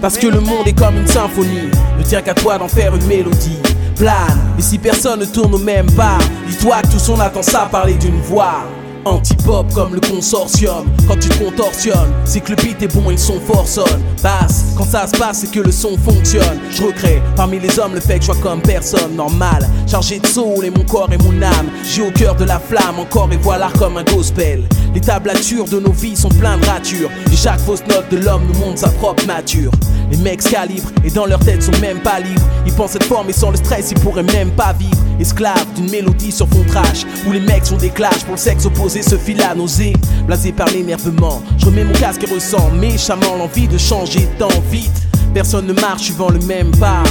Parce que le monde est comme une symphonie, ne tient qu'à toi d'en faire une mélodie. Plane, et si personne ne tourne au même pas, dis-toi que tout son attend ça parler d'une voix. Anti-pop comme le consortium. Quand tu te contorsionnes, c'est que le beat est bon et le son sonne. Basse, quand ça se passe, c'est que le son fonctionne. Je recrée parmi les hommes le fait que je vois comme personne normal. Chargé de soul et mon corps et mon âme. J'ai au cœur de la flamme, encore et voilà comme un gospel. Les tablatures de nos vies sont pleines de ratures. Et chaque fausse note de l'homme nous montre sa propre nature. Les mecs calibrent et dans leur tête sont même pas libres. Ils pensent être forts mais sans le stress ils pourraient même pas vivre. Esclaves d'une mélodie sur fond trash. Où les mecs sont des clashs pour le sexe opposé ce fil à nausée. Blasé par l'énervement, je remets mon casque et ressens méchamment l'envie de changer tant vite. Personne ne marche suivant le même pas.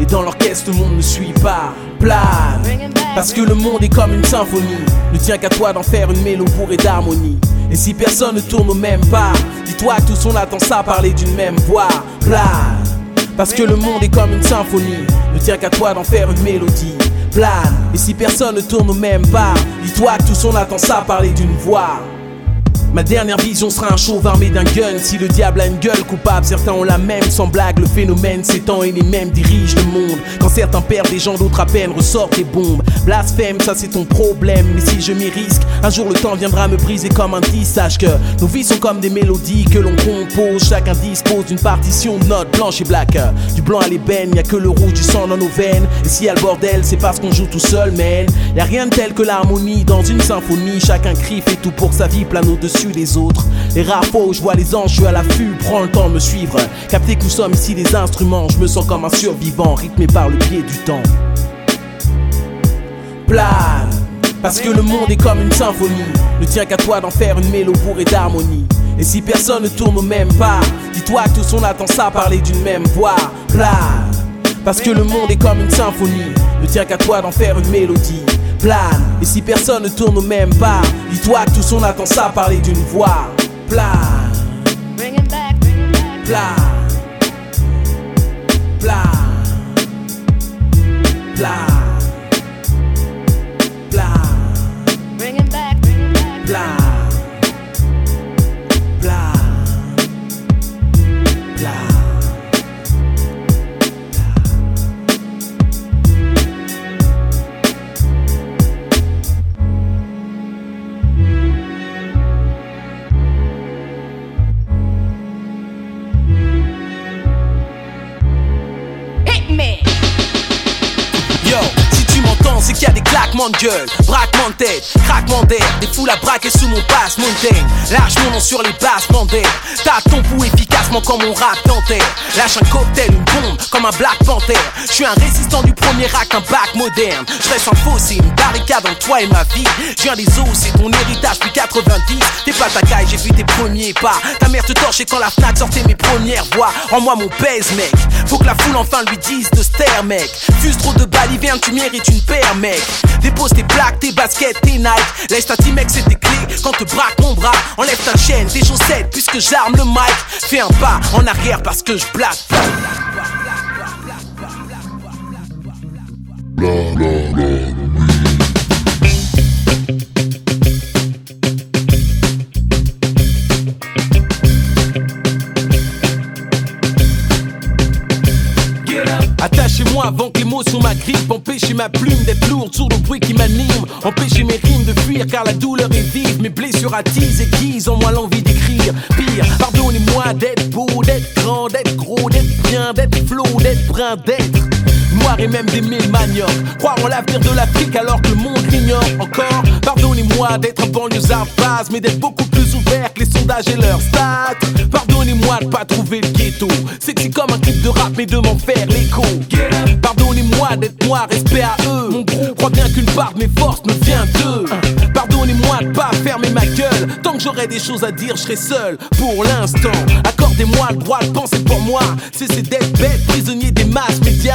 Et dans l'orchestre, le monde ne suit pas. Plane, parce que le monde est comme une symphonie. Ne tient qu'à toi d'en faire une mélodie bourrée d'harmonie. Et si personne ne tourne au même pas, dis-toi que tout son attend ça parler d'une même voix. Plane, parce que le monde est comme une symphonie. Ne tient qu'à toi d'en faire une mélodie. Et si personne ne tourne au même pas, dis-toi que tout son attend ça parler d'une voix. Ma dernière vision sera un chauve armé d'un gun. Si le diable a une gueule coupable, certains ont la même. Sans blague, le phénomène s'étend et les mêmes dirigent le monde. Quand certains perdent des gens, d'autres à peine ressortent les bombes. Blasphème, ça c'est ton problème. Mais si je m'y risque, un jour le temps viendra me briser comme un disque. Sache que nos vies sont comme des mélodies que l'on compose. Chacun dispose d'une partition de notes blanche et black. Du blanc à l'ébène, y a que le rouge du sang dans nos veines. Et si y le bordel, c'est parce qu'on joue tout seul, man. Y a rien de tel que l'harmonie dans une symphonie. Chacun crie, fait tout pour sa vie, plane au-dessus les autres. Les rares je vois les anges, je suis à l'affût, prends le temps de me suivre. Captez que nous sommes ici des instruments, je me sens comme un survivant, rythmé par le pied du temps. Plane, parce que le monde est comme une symphonie. Ne tient qu'à toi d'en faire une mélodie bourrée d'harmonie. Et si personne ne tourne au même pas, dis-toi que tout son attend ça parler d'une même voix. Plane, parce que le monde est comme une symphonie. Ne tient qu'à toi d'en faire une mélodie. Et si personne ne tourne au même pas, dis-toi que tout son attend ça parler d'une voix. De gueule, braquement de tête, craquement d'air, des foules à braquer sous mon passe montagne. Lâche mon nom sur les basses d'air. T'as ton pouls efficacement comme mon rap dentaire. Lâche un cocktail, une bombe, comme un Black Panther. Je suis un résistant du premier rack, un bac moderne. Je reste un fossé, une barricade entre toi et ma vie. Je viens des os, c'est ton héritage, puis 90. T'es pas ta caille, j'ai vu tes premiers pas. Ta mère te torchait quand la Fnac sortait mes premières voix. En moi mon pèse, mec. Faut que la foule enfin lui dise de ster, mec. Fuse trop de vient, tu mérites une paire, mec. Dépose tes plaques, tes baskets, tes Nike. Laisse ta mec, c'est tes clés. Quand te braque mon bras, enlève ta chaîne, tes chaussettes, puisque j'arme le mic. Fais un pas en arrière parce que je blague. Avant que les mots sur ma grippe Empêchez ma plume d'être lourde sur le bruit qui m'anime Empêchez mes rimes de fuir car la douleur est vive. Mes blessures attisent et guisent en moi l'envie d'écrire. Pire, pardonnez-moi d'être beau, d'être grand, d'être gros, d'être bien, d'être flot, d'être brun, d'être et même d'aimer le manioc. Croire en l'avenir de l'Afrique alors que le monde l'ignore encore. Pardonnez-moi d'être un banlieusard base, mais d'être beaucoup plus ouvert que les sondages et leurs stats. Pardonnez-moi de pas trouver le ghetto. Sexy comme un clip de rap, mais de m'en faire l'écho. Pardonnez-moi d'être noir, respect à eux. Mon groupe croit bien qu'une part de mes forces me vient d'eux. Pardonnez-moi de pas fermer ma gueule. Tant que j'aurai des choses à dire, je serai seul pour l'instant. Accordez-moi le droit de penser pour moi. Cessez d'être bête, prisonnier des masses médias.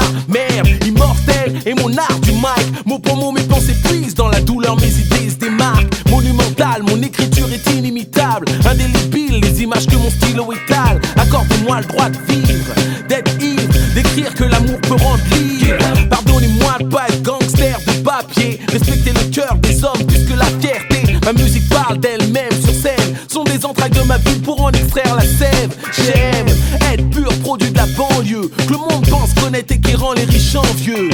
Immortel et mon art du mic. Mot pour mot, mes pensées puissent dans la douleur, mes idées se démarquent. Monumental, mon écriture est inimitable. Indélébile, les images que mon stylo étale. Accordez-moi le droit de vivre, d'être ivre, d'écrire que l'amour peut rendre libre. Pardonnez-moi de pas être gangster de papier. Respectez le cœur des hommes plus que la fierté. Ma musique parle d'elle-même sur scène. Sont des entrailles de ma vie pour en extraire la sève. J'aime être pur, veux que le monde et qui rend les riches envieux.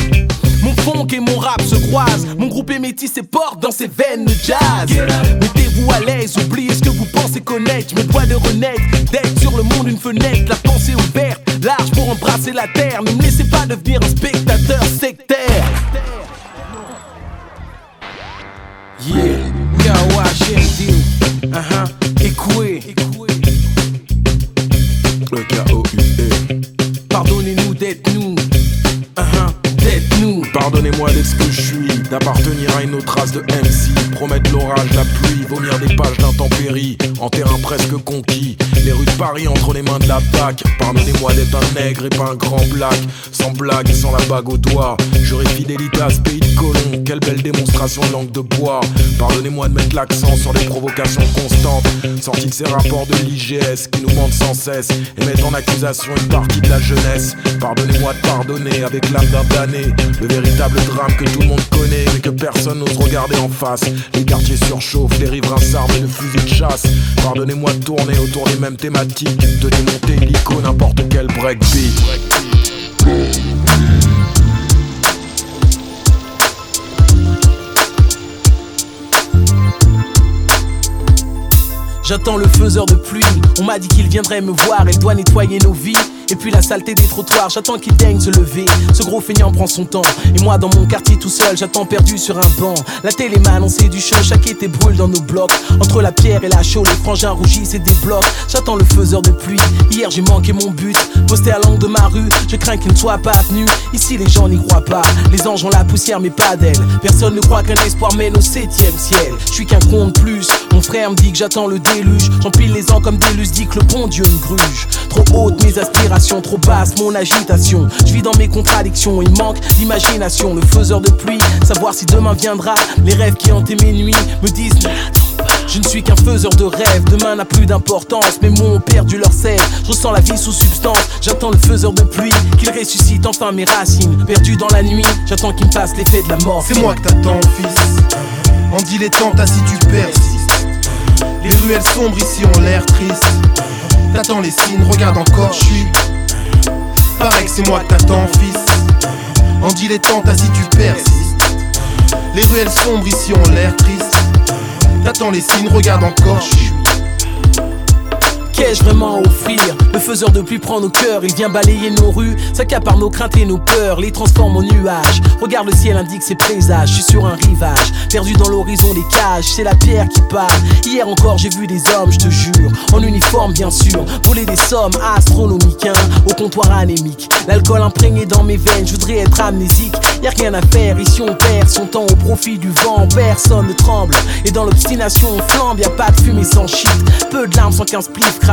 Mon funk et mon rap se croisent. Mon groupe est métis et porte dans ses veines le jazz. Mettez-vous à l'aise, oubliez ce que vous pensez connaître. Je me dois de renaître, d'être sur le monde une fenêtre, la pensée ouverte, large pour embrasser la terre. Ne me laissez pas devenir un spectateur sectaire. Yeah, K-O-H-M-D. Uh-huh, Écoué. Le K-O-U-E. Pardonnez-nous d'être nous. Pardonnez-moi d'être que je suis, d'appartenir à une autre race de MC, promettre l'orage, la pluie, vomir des pages d'intempéries, en terrain presque conquis, les rues de Paris entre les mains de la PAC. Pardonnez-moi d'être un nègre et pas un grand black, sans blague et sans la bague au doigt. J'aurais fidélité à ce pays de colons, quelle belle démonstration de langue de bois. Pardonnez-moi de mettre l'accent sur les provocations constantes, sorties de ces rapports de l'IGS qui nous mentent sans cesse et mettent en accusation une partie de la jeunesse. Pardonnez-moi de pardonner avec l'âme d'un damné, le véritable drame que tout le monde connaît mais que personne n'ose regarder en face. Les quartiers surchauffent, les riverains s'arment de fusils de chasse. Pardonnez-moi de tourner autour des mêmes de démonter illico n'importe quel breakbeat. J'attends le faiseur de pluie. On m'a dit qu'il viendrait me voir, il doit nettoyer nos vies. Et puis la saleté des trottoirs, j'attends qu'il daigne se lever. Ce gros feignant prend son temps. Et moi dans mon quartier tout seul, j'attends perdu sur un banc. La télé m'a annoncé du chaud, chaque été brûle dans nos blocs. Entre la pierre et la chaux, les frangins rougissent et débloquent. J'attends le faiseur de pluie. Hier j'ai manqué mon but. Posté à l'angle de ma rue, je crains qu'il ne soit pas venu. Ici les gens n'y croient pas. Les anges ont la poussière mais pas d'elle. Personne ne croit qu'un espoir mène au septième ciel. Je suis qu'un con de plus. Mon frère me dit que j'attends le déluge. J'empile les ans comme des dit que le bon Dieu me gruge. Trop haute mes aspirations, trop basse mon agitation. Je vis dans mes contradictions, il manque d'imagination. Le faiseur de pluie, savoir si demain viendra. Les rêves qui hantaient mes nuits me disent. Je ne suis qu'un faiseur de rêves, demain n'a plus d'importance. Mes mots ont perdu leur sel, je ressens la vie sous substance. J'attends le faiseur de pluie, qu'il ressuscite enfin mes racines. Perdu dans la nuit, j'attends qu'il me passe l'effet de la mort. C'est moi que t'attends, fils. En dilettante, assis tu persistes. Les ruelles sombres ici ont l'air tristes. T'attends les signes, regarde encore, je suis. Pareil que c'est moi t'attends, fils. En dilettante, assis tu persistes. Les ruelles sombres ici ont l'air tristes. T'attends les signes, regarde encore, je suis. Qu'ai-je vraiment à offrir Le faiseur de pluie prend nos cœurs, il vient balayer nos rues, s'accapare nos craintes et nos peurs, les transforme en nuages. Regarde le ciel indique ses présages, je suis sur un rivage, perdu dans l'horizon des cages, c'est la pierre qui parle. Hier encore j'ai vu des hommes, je te jure, en uniforme bien sûr, voler des sommes astronomiques, hein, au comptoir anémique. L'alcool imprégné dans mes veines, je voudrais être amnésique. Y a rien à faire, ici on perd son temps au profit du vent, personne ne tremble. Et dans l'obstination on flambe, y a pas de fumée sans shit, peu de larmes sans qu'un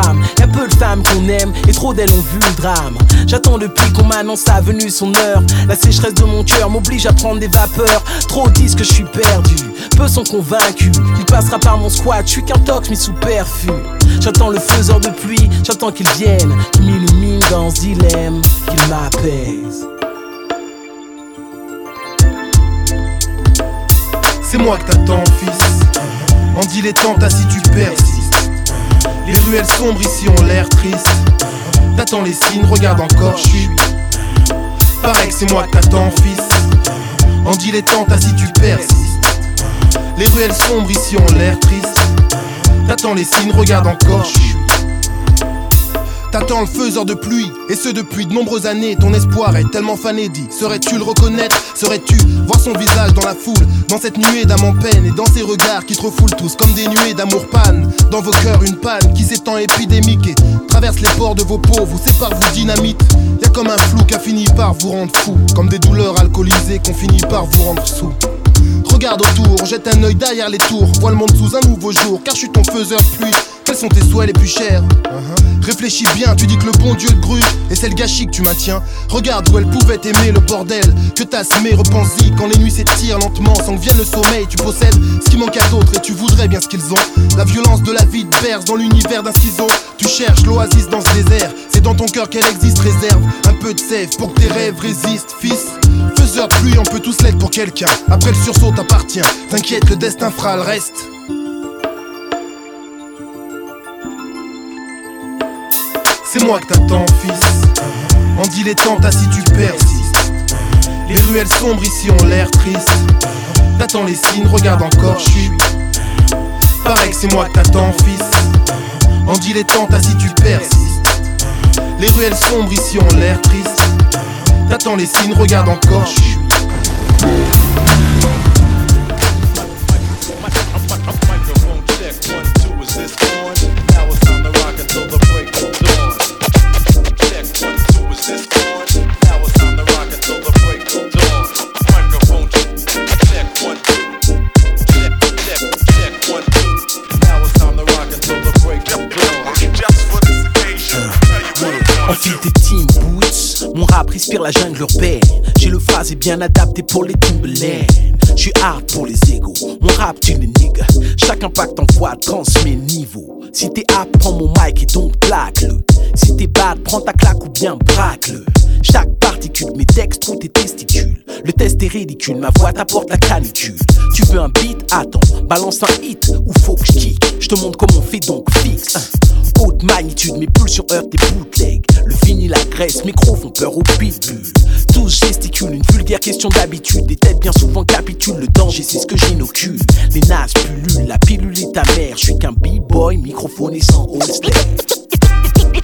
spliff crame. Y a peu de femmes qu'on aime et trop d'elles ont vu le drame. J'attends depuis qu'on m'annonce sa venue son heure. La sécheresse de mon cœur m'oblige à prendre des vapeurs. Trop disent que je suis perdu, peu sont convaincus qu'il passera par mon squat. Je suis qu'un tox mis sous perfus. J'attends le faiseur de pluie, j'attends qu'il vienne, qu'il m'illumine dans ce dilemme, qu'il m'apaise. C'est moi que t'attends, fils. En dilettante, assis tu persistes. Les ruelles sombres ici ont l'air tristes. T'attends les signes, regarde encore, je suis. Pareil que c'est moi t'attends, fils. En dilettante, assis tu persistes. Les ruelles sombres ici ont l'air tristes. T'attends les signes, regarde encore, je suis. T'attends le faiseur de pluie, et ce depuis de nombreuses années. Ton espoir est tellement fané, dit. Serais-tu le reconnaître? Serais-tu voir son visage dans la foule Dans cette nuée d'âme en peine, et dans ces regards qui te refoulent tous comme des nuées d'amour panne? Dans vos cœurs, une panne qui s'étend épidémique et traverse les pores de vos peaux, vous sépare, vous dynamite. Y a comme un flou qui a fini par vous rendre fou, comme des douleurs alcoolisées qu'on finit par vous rendre sous. Regarde autour, jette un œil derrière les tours, vois le monde sous un nouveau jour, car je suis ton faiseur pluie. Quels sont tes souhaits les plus chers Réfléchis bien, tu dis que le bon Dieu te gruge Et c'est le gâchis que tu maintiens. Regarde où elle pouvait t'aimer le bordel Que t'as semé, repense-y Quand les nuits s'étirent lentement sans que vienne le sommeil Tu possèdes ce qui manque à d'autres et tu voudrais bien ce qu'ils ont. La violence de la vie te berce dans l'univers d'un ciseau. Tu cherches l'oasis dans ce désert C'est dans ton cœur qu'elle existe, réserve Un peu de sève pour que tes rêves résistent, fils. Faiseur de pluie, on peut tous l'être pour quelqu'un. Après le sursaut t'appartient T'inquiète, le destin fera le reste c'est moi que t'attends, fils. En dilettante, si tu persistes. Les ruelles sombres ici ont l'air triste. T'attends les signes, regarde encore, je suis. Pareil que c'est moi que t'attends, fils. En dilettante, si tu persistes. Les ruelles sombres ici ont l'air triste. T'attends les signes, regarde encore, je suis. Enfile tes team boots, mon rap respire la jungle urbaine. J'ai le phrasé bien adapté pour les Timberland. Je suis hard pour les égaux, mon rap tu les niggas. Chaque impact envoie transmet niveau. Si t'es hard, prends mon mic et donc plaque-le. Si t'es bad, prends ta claque ou bien braque-le. Chaque particule, mes textes ou tes testicules. Le test est ridicule, ma voix t'apporte la canicule. Tu veux un beat? Attends, balance un hit ou faut que je kick. Je te montre comment on fait donc fixe. Haute magnitude, mes pulsions heurtent tes bootlegs. Le vinyle, la graisse, micro font peur au pitbull. Tous gesticulent, une vulgaire question d'habitude. Des têtes bien souvent capitulent, le danger c'est ce que j'inocule. Les nazes pullulent, la pilule est ta mère. Je suis qu'un b-boy, microphone et sans holster.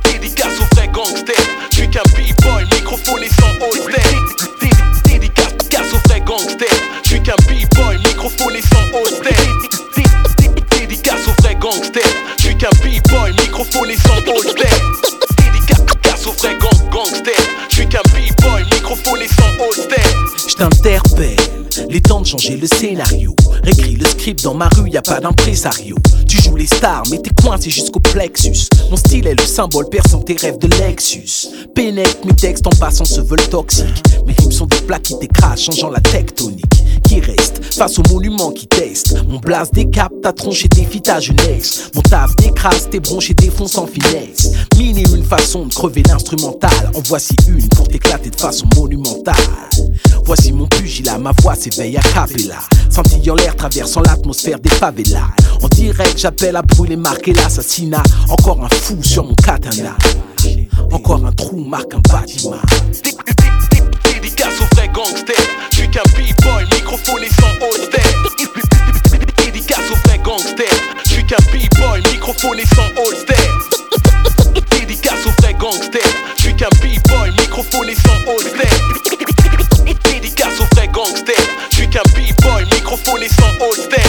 Dédicace au vrai gangster. Je suis qu'un b-boy, microphone et sans holster. Dédicace au vrai gangster. Je suis qu'un b-boy, microphone et sans holster. Dédicace au vrai gangster. Je suis qu'un b-boy, microphone et sans holster. Dédicace au vrai gang gangster. Je suis qu'un b-boy, microphone sans holster. Je t'interpelle, les temps de changer le scénario. Récris le script dans ma rue, y a pas d'impresario. Tu joues les stars, mais t'es coincé jusqu'au plexus. Mon style est le symbole perçant tes rêves de Lexus. Pénètre mes textes en passant se veulent toxiques. Mes rimes sont des plaques qui t'écrasent, changeant la tectonique. Reste face au monument qui teste. Mon blast décape ta tronche et défie ta jeunesse. Mon taf décrase tes bronches et défonce en finesse. Mille et une façon de crever l'instrumental. En voici une pour t'éclater de façon monumentale. Voici mon pugilat, ma voix s'éveille à capella. Scintillant l'air traversant l'atmosphère des favelas. En direct, j'appelle à brûler, marquer l'assassinat. Encore un fou sur mon katana. Encore un trou marque un bâtiment. Dédicace au vrai gangster qu'un b-boy, microphoné sans holster. Dédicace aux vrais gangsters. Je suis qu'un b-boy, microphoné sans holster. Dédicace aux vrais gangsters. Je suis qu'un b-boy, microphoné sans holster. Dédicace aux vrais gangsters. Je suis qu'un b-boy, microphoné sans holster.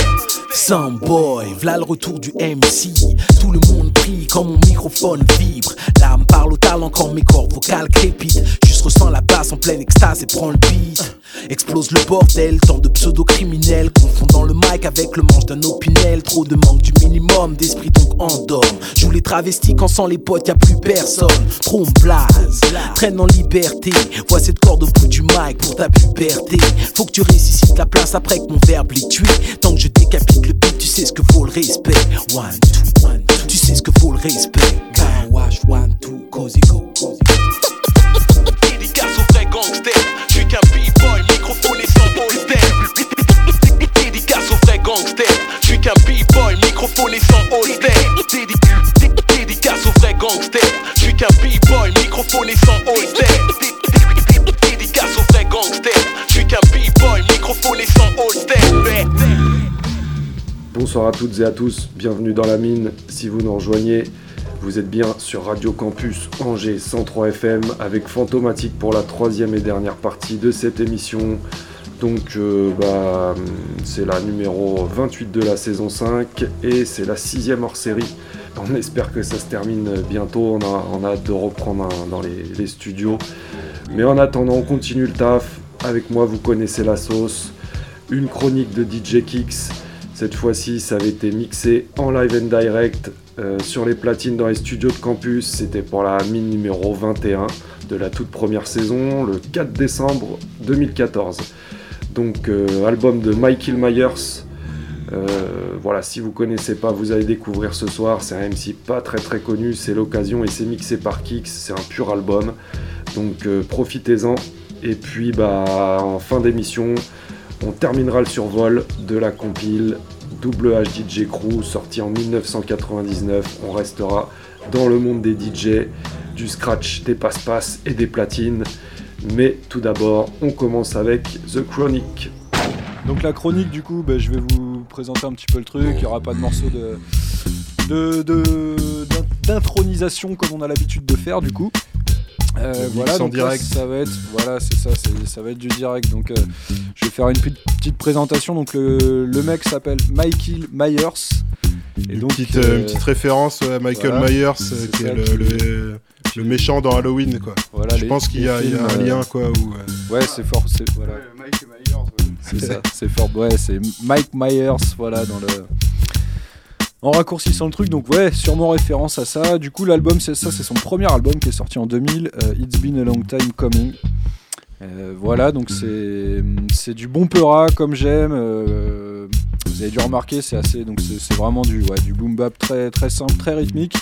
Sans boy v'là le retour du MC. Tout le monde prie quand mon microphone vibre. L'âme parle au talent quand mes cordes vocales crépitent. Juste ressens la basse en pleine extase et prends le beat. Explose le bordel, tant de pseudo-criminels confondant le mic avec le manche d'un opinel. Trop de manque du minimum d'esprit donc endorme. Joue les travestis quand sans les potes y a plus personne. Trop blase, traîne en liberté. Vois cette corde au bout du mic pour ta puberté. Faut que tu ressuscites la place après que mon verbe l'ait tué. Tant que je décapite le tu sais ce que vaut le respect. One, two, one. Tu sais ce que vaut le respect. One, two, cozy go. Dédicace au vrai gangster. Qu'un b-boy, microphone et sans holster. Dédicace au vrai gangster. Qu'un b-boy, microphone et sans holster. Bonsoir à toutes et à tous, bienvenue dans la mine. Si vous nous rejoignez, vous êtes bien sur Radio Campus Angers 103 FM avec Fantomatique pour la troisième et dernière partie de cette émission. Donc euh, bah, c'est la numéro 28 de la saison 5 et c'est la sixième hors série. On espère que ça se termine bientôt, on a, hâte de reprendre dans les, les studios. Mais en attendant, on continue le taf. Avec moi, vous connaissez la sauce. Une chronique de DJ Kicks. Cette fois-ci, ça avait été mixé en live and direct euh, sur les platines dans les studios de campus. C'était pour la mine numéro 21 de la toute première saison, le 4 décembre 2014. Donc, euh, album de Michael Myers. Euh, voilà, si vous connaissez pas, vous allez découvrir ce soir. C'est un MC pas très très connu, c'est l'occasion et c'est mixé par Kix. C'est un pur album, donc profitez-en. Et puis, bah, en fin d'émission, on terminera le survol de la compile Double DJ Crew sorti en 1999. On restera dans le monde des DJ du scratch, des passe-passe et des platines. Mais tout d'abord, on commence avec The Chronic. Donc la chronique du coup, ben, je vais vous présenter un petit peu le truc, il n'y aura pas de morceau de de- de- d'in- d'intronisation comme on a l'habitude de faire du coup. Euh, voilà, en donc là, direct. ça va être, voilà, c'est ça, ça va être du direct. Donc, euh, je vais faire une petite, petite présentation. Donc, le, le mec s'appelle Michael Myers. Et Une donc, petite, euh, euh, une petite référence ouais, à Michael voilà, Myers, euh, qui ça est le, qui- le- le méchant dans Halloween. Quoi. Voilà, je les- pense qu'il y, y a un lien. euh, Quoi, où, euh, Ouais, c'est fort. C'est voilà. C'est ça, c'est fort. Ouais, c'est Mike Myers, voilà, dans le. En raccourcissant le truc, donc ouais, sûrement référence à ça. Du coup, l'album, c'est ça, c'est son premier album qui est sorti en 2000, euh, It's Been a Long Time Coming. Euh, voilà, donc c'est du bon peura comme j'aime. euh, vous avez dû remarquer, c'est assez, donc c'est vraiment du du boom bap très très simple, très rythmique,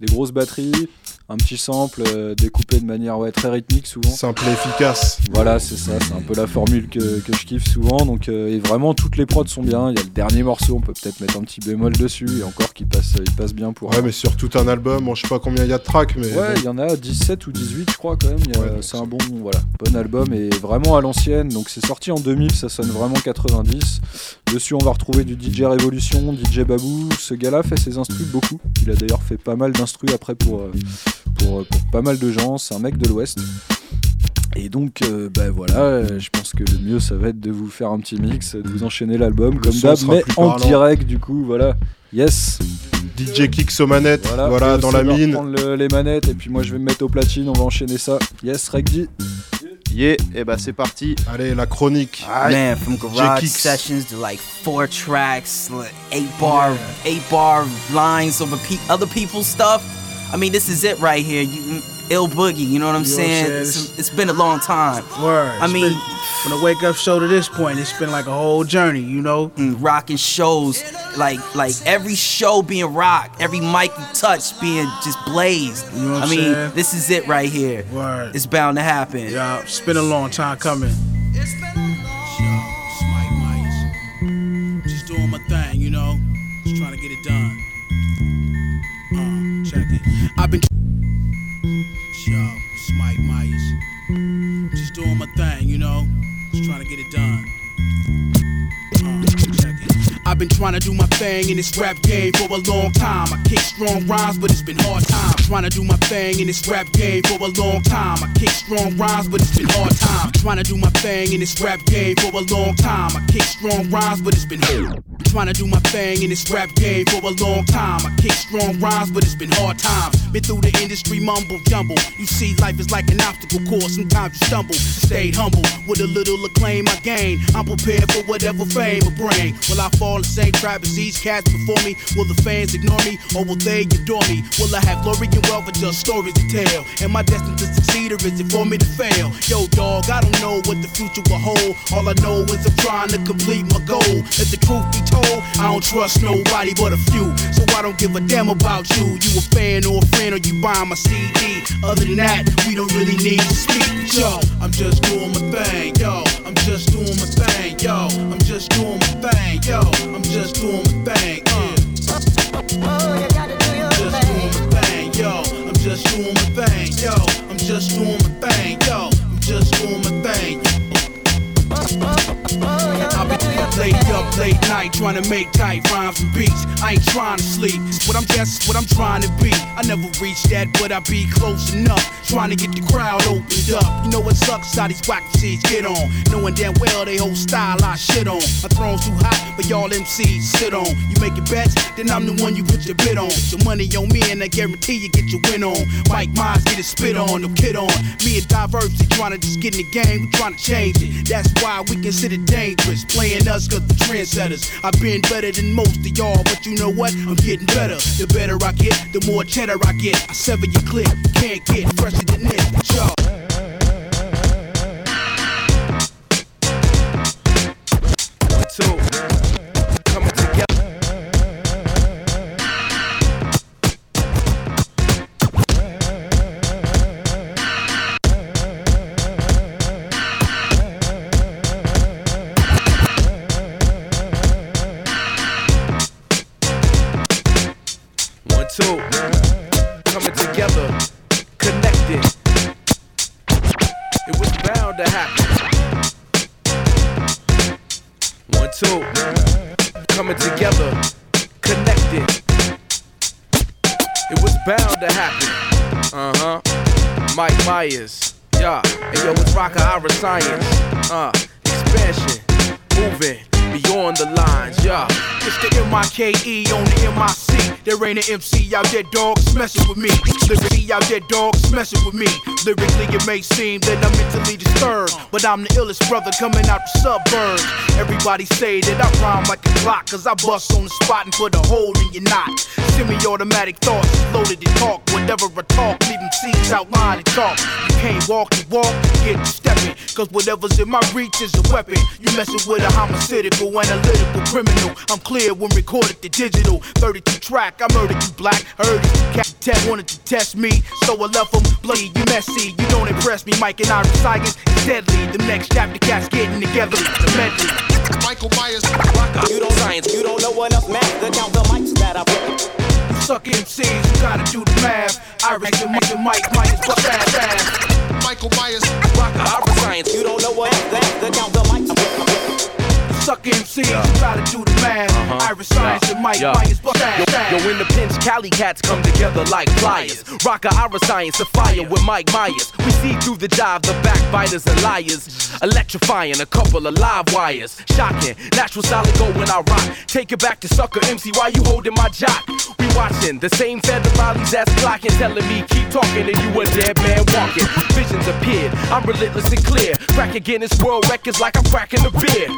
des grosses batteries, un petit sample euh, découpé de manière ouais très rythmique souvent. Simple et efficace. Voilà, c'est ça, c'est un peu la formule que, que je kiffe souvent. Donc, euh, et vraiment, toutes les prods sont bien. Il y a le dernier morceau, on peut peut-être mettre un petit bémol dessus, et encore qui passe, il passe bien pour. Ouais, mais sur tout un album, bon, je sais pas combien il y a de tracks, mais. Ouais, bon. il y en a 17 ou 18, je crois, quand même. C'est un bon, voilà, bon album et vraiment à l'ancienne. Donc, c'est sorti en 2000, ça sonne vraiment 90. Dessus, on va retrouver du DJ Révolution, DJ Babou. Ce gars-là fait ses instrus beaucoup. Il a d'ailleurs fait pas mal d'instrus après pour, euh, pour, euh, pour pas mal de gens. C'est un mec de l'Ouest. Et donc, euh, bah voilà, euh, je pense que le mieux, ça va être de vous faire un petit mix, de vous enchaîner l'album comme d'hab, mais en parlant. direct du coup, voilà. Yes. DJ Kicks aux manettes, voilà, Et dans la mine. reprendre le- les manettes et puis moi je vais me mettre au platine, on va enchaîner ça. Yes, Regdi. Yeah, et bah c'est parti. Allez, la chronique. Man, from garage sessions to like four tracks, like eight bar, eight bar lines over pe- other people's stuff. I mean, this is it right here. You, ill boogie, you know what I'm You know what I'm saying? saying? It's, it's been a long time. Word. I It's mean, been- from the wake up show to this point, it's been like a whole journey, you know. mm, rocking shows, like like every show being rocked, every mic you touch being just blazed. You know what I I'm mean, saying? this is it right here. Word. It's bound to happen. Yeah, it's been a long time coming. It's been a long Yo, Just doing my thing, you know. Just trying to get it done. Uh, check it. I've been. Thing, you know. Just trying to get it done. I've been trying to do my thing in this rap game for a long time. I kick strong rhymes, but it's been hard times. Trying to do my thing in this rap game for a long time. I kick strong rhymes, but it's been hard times. Trying to do my thing in this rap game for a long time. I kick strong rhymes, but it's been hard. Trying to do my thing in this rap game for a long time. I kick strong rhymes, but it's been hard times. Been through the industry mumble jumble. You see, life is like an obstacle course. Sometimes you stumble. Stayed humble with a little acclaim I gain. I'm prepared for whatever fame will bring. Will I fall the same trap as these cats before me? Will the fans ignore me or will they adore me? Will I have glory and wealth or just stories to tell? Am I destined to succeed or is it for me to fail? Yo, dog, I don't know what the future will hold. All I know is I'm trying to complete my goal. Let the truth be told, I don't trust nobody but a few. So I don't give a damn about you. You a fan or a friend or you buying my CD. Other than that, we don't really need to speak. Yo, I'm just doing my thing. Yo, I'm just doing my thing. Yo, I'm just doing my thing. Yo, I'm just doing my thing. Uh. Just doing my thing, yo. I'm just doing my thing, yo. I'm just doing my thing, yo. I'm just doing my thing. I've been late up late night trying to make tight rhymes and beats. I ain't trying to sleep. What I'm just what I'm trying to be. I never reach that, but I be close enough. Trying to get the crowd opened up. You know what sucks? How these whack MCs get on. Knowing damn well they whole style I shit on. My throne's too hot, but y'all MCs sit on. You making bets, then I'm the one you put your bid on. So money on me, and I guarantee you get your win on. Mike Myers get his spit on, no kid on. Me and Diversity trying to just get in the game, we trying to change it. That's why we consider dangerous. Playing us cause the trendsetters. I've been better than most of y'all, but you know what? I'm getting better. The better I get, the more cheddar I get. I sever your clip, can't get fresher than this. Yo. Science. M-I-K-E on the M-I-C. There ain't an MC out there, dogs, messing with me. Lyrically out there, dogs, messing with me. Lyrically, it may seem that I'm mentally disturbed, but I'm the illest brother coming out the suburbs. Everybody say that I rhyme like a clock, cause I bust on the spot and put a hole in your knot. Semi-automatic thoughts, loaded to talk. Whatever I talk, them seeds outline and talk. You can't walk the walk, get to stepping. Cause whatever's in my reach is a weapon. You messing with a homicidal, analytical criminal. I'm clear when recorded the digital. 32 track, I murdered you black. Heard you cat tat wanted to test me. So I left them bloody, you messy. You don't impress me, Mike and Irish science is deadly. The next chapter cats getting together. The medley. Michael Myers, You don't science, you don't know enough math to count the mics that I put. You suck MCs, you gotta do the math. Irish and Mike and Mike, Mike is but fast, fast. Michael Myers, Ira science, you don't know enough math to count the mics I put. You suck MCs, you gotta do the math. Irish science and Mike, Yeah. Mike is but Yo, yo, in the pinch, Cali cats come together like flyers. Rocker Ira Science, a fire with Mike Myers. We see through the jive, the backbiters and liars. Electrifying a couple of live wires. Shocking, natural solid gold when I rock. Take it back to sucker MC, why you holding my jock? We watching the same federales as clocking, telling me keep talking and you a dead man walking. Visions appeared, I'm relentless and clear. Crack again, Guinness World Records like I'm cracking a beer.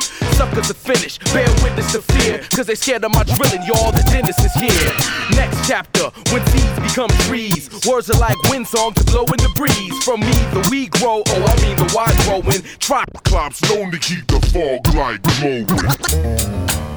Suckers are finished, bear witness to fear. Cause they scared of my drilling, y'all, the dentist is here. Next chapter, when seeds become trees. Words are like wind songs that blow in the breeze. From me, the we grow, oh, I mean the wide growing. Try Clops known to keep the fog light glowing.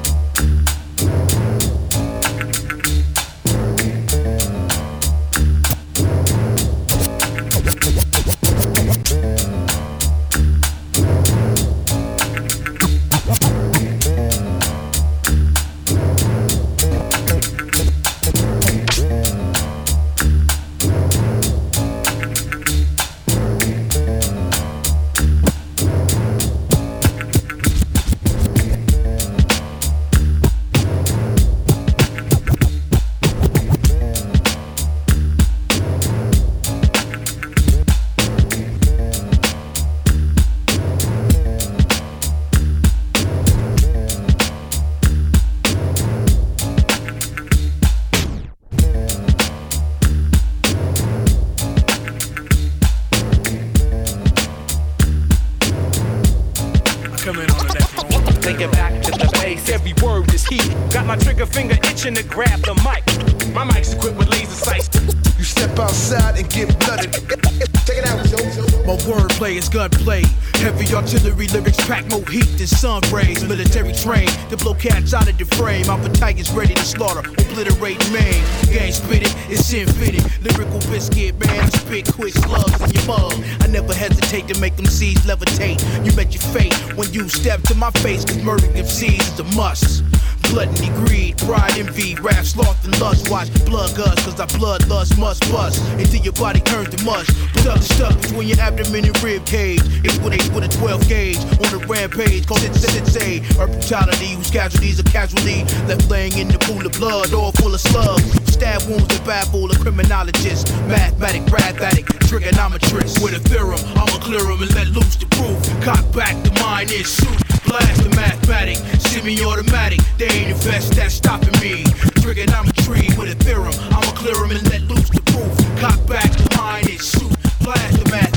Gunplay. Heavy artillery lyrics pack more heat than sun rays. Military train to blow cats out of the frame. Our tigers ready to slaughter, obliterate main. Gang spitting, it's infinite. Lyrical biscuit, man. Spit quick slugs in your mug. I never hesitate to make them seeds levitate. You met your fate when you step to my face, cause murdering MCs is a must. Gluttony, greed, pride, envy, rap, sloth, and lust. Watch blood guts, cause our bloodlust must bust until your body turns to mush. Stuck to stuck between your abdomen and rib cage. It's with a with a 12 gauge on the rampage. Cause it's it's a brutality, whose casualties are casualty. Left laying in the pool of blood, all full of slugs. Stab wounds that baffle a criminologist. Mathematic, wrath addict, trigonometrist. With a theorem, I'ma clear 'em and let loose the proof. Cock back, the mind is shoot. Blast the mathematic, semi-automatic. They ain't invest that's stopping me. Triggered, I'm a tree with a theorem, I'ma clear 'em and let loose the proof. Cock back, the mind is shoot. Blast the math.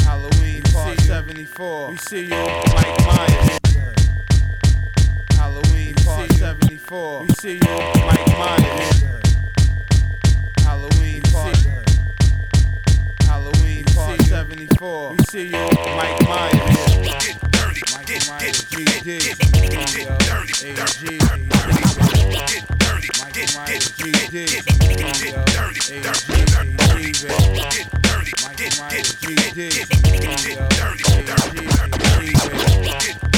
Halloween part 74. We see you, Mike Myers. Halloween part 74. We see you, Mike Myers. Halloween part. Halloween part 74. We see you, Mike Myers. Get dirty, get dirty, get dirty, get dirty, get dirty, get dirty dirty, get, get, get, get, get, get, get dirty, dirty, dirty, get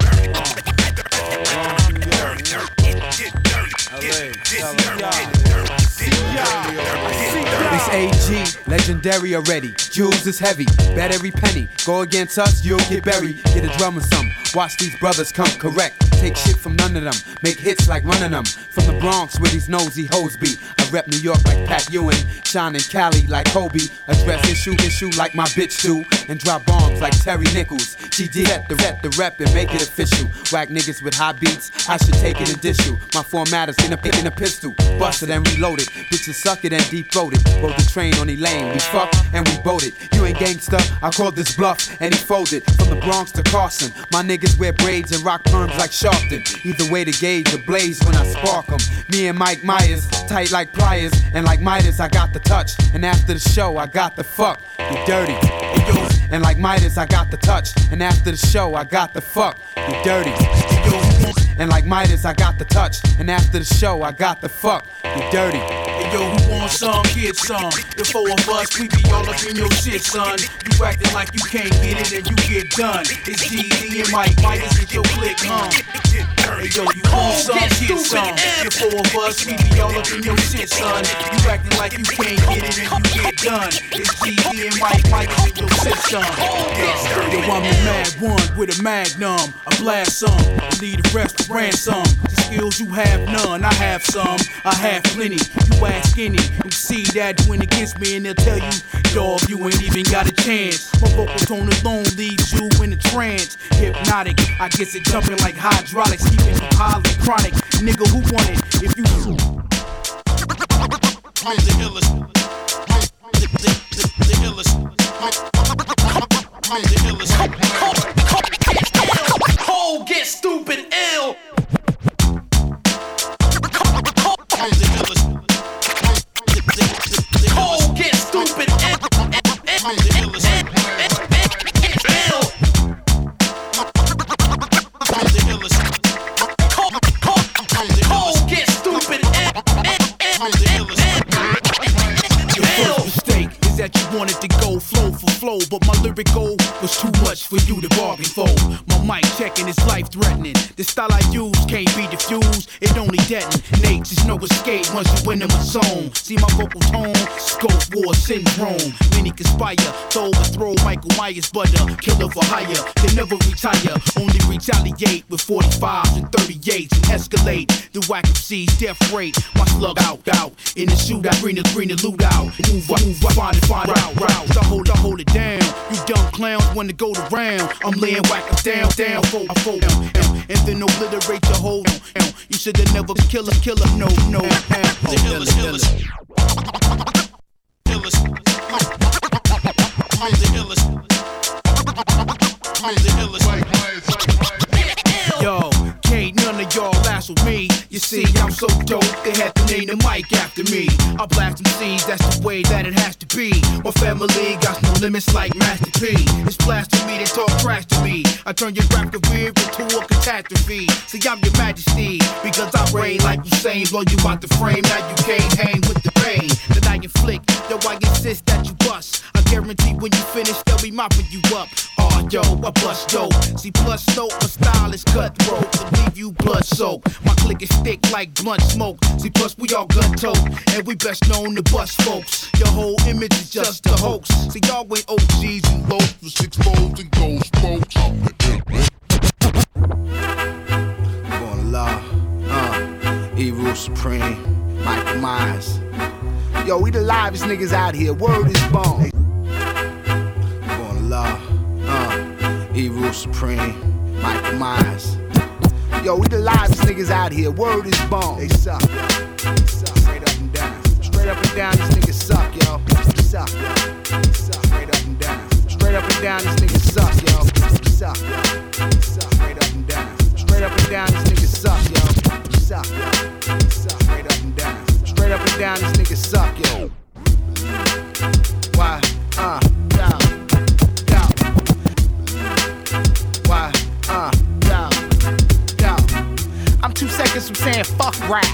Myers, GD. AG. Mike Myers, GD. It's AG, legendary already. Jules is heavy, bet every penny. Go against us, you'll get buried. Get a drum or some. Watch these brothers come correct. Take shit from none of them. Make hits like running them. From the Bronx where these nosy hoes be. I rep New York like Pat Ewing. Shine in Cali like Kobe. Address issue, issue like my bitch do. And drop bombs like Terry Nichols. She did rep the rep the rep and make it official. Whack niggas with high beats, I should take it and dish you. My format is in a in a pistol. Busted and reloaded. Bitches suck it and deep. Rode the train on Elaine. We fucked and we boated. You ain't gangsta, I called this bluff and he folded. From the Bronx to Carson. My niggas wear braids and rock perms like Sharpton. Either way to gauge the blaze when I spark 'em. Me and Mike Myers, tight like pliers. And like Midas, I got the touch. And after the show, I got the fuck. You dirty. And like Midas, I got the touch. And after the show, I got the fuck. You dirty. And like Midas, I got the touch. And after the show, I got the fuck. You dirty. Hey yo, who want some, get some. The four of us, we be all up in your shit, son. You acting like you can't get it and you get done. It's GD and Mike, Mike is your click, huh? Hey yo, you want some, get some. The four of us, we be all up in your shit, son. You acting like you can't get it and you get done. It's GD and Mike, Mike is your shit, son. Yo, I'm the mad one with a magnum. I blast some, leave the rest to ransom. The skills you have none, I have some, I have plenty. You ask any, you see that win against me, and they'll tell you, dog, you ain't even got a chance. My vocal tone alone leaves you in a trance. Hypnotic, I guess it jumping like hydraulics, keeping you highly chronic. Nigga, who want it? If you. I'm the illest. The, the, the, the illest. I'm life threatening. The style I use can't be diffused, it only detonates. There's no escape once you enter my zone. See my vocal tone, syndrome. Many conspire to overthrow Michael Myers, but a killer for hire can never retire. Only retaliate with 45s and 38s and escalate the whack MC's death rate. My slug out, out in the shootout, green the green the loot out. Move up, move up, find it, find out, route. I hold, I hold it down. You dumb clowns wanna go to round. I'm laying whack 'em down, down, fold, I fold down, down, and then obliterate your whole. down. You should have never killer, killer, no, no. The illest, illest. Illest. I'm the illest. I'm the illest. Yo, can't none of y'all with me. You see, I'm so dope, they had to name the mic after me. I blast them seeds, that's the way that it has to be. My family got no limits like Master P. It's blasphemy, they talk trash to me. I turn your rap career into a catastrophe. See, I'm your majesty, because I reign like Usain, blow you out the frame. Now you can't hang with the pain that I inflict. Yo, I insist that you bust. Guarantee when you finish, they'll be mopping you up. Oh, yo, I bust dope. See, plus dope, my style is cutthroat to leave you blood soaked. My click is thick like blunt smoke. See, plus we all gun tote, and we best known to bust folks. Your whole image is just a hoax. See, y'all ain't OGs and lows with six folds and law, uh, Evil Supreme, Michael Myers. Yo, we the livest niggas out here. Word is born. Law, uh, Evil Supreme, Michael Myers. Yo, we the livest niggas out here. Word is born. They suck. They suck. Straight up and down. Straight up and down, these niggas suck, yo. They suck. They suck. Straight up and down. Straight up and down, these niggas suck, yo. They suck. They suck. Straight up and down. Straight up and down, these niggas suck, yo. They suck. They suck. Straight up and down. Straight up and down, these niggas suck, yo. Why? Uh, I'm two seconds from saying fuck rap.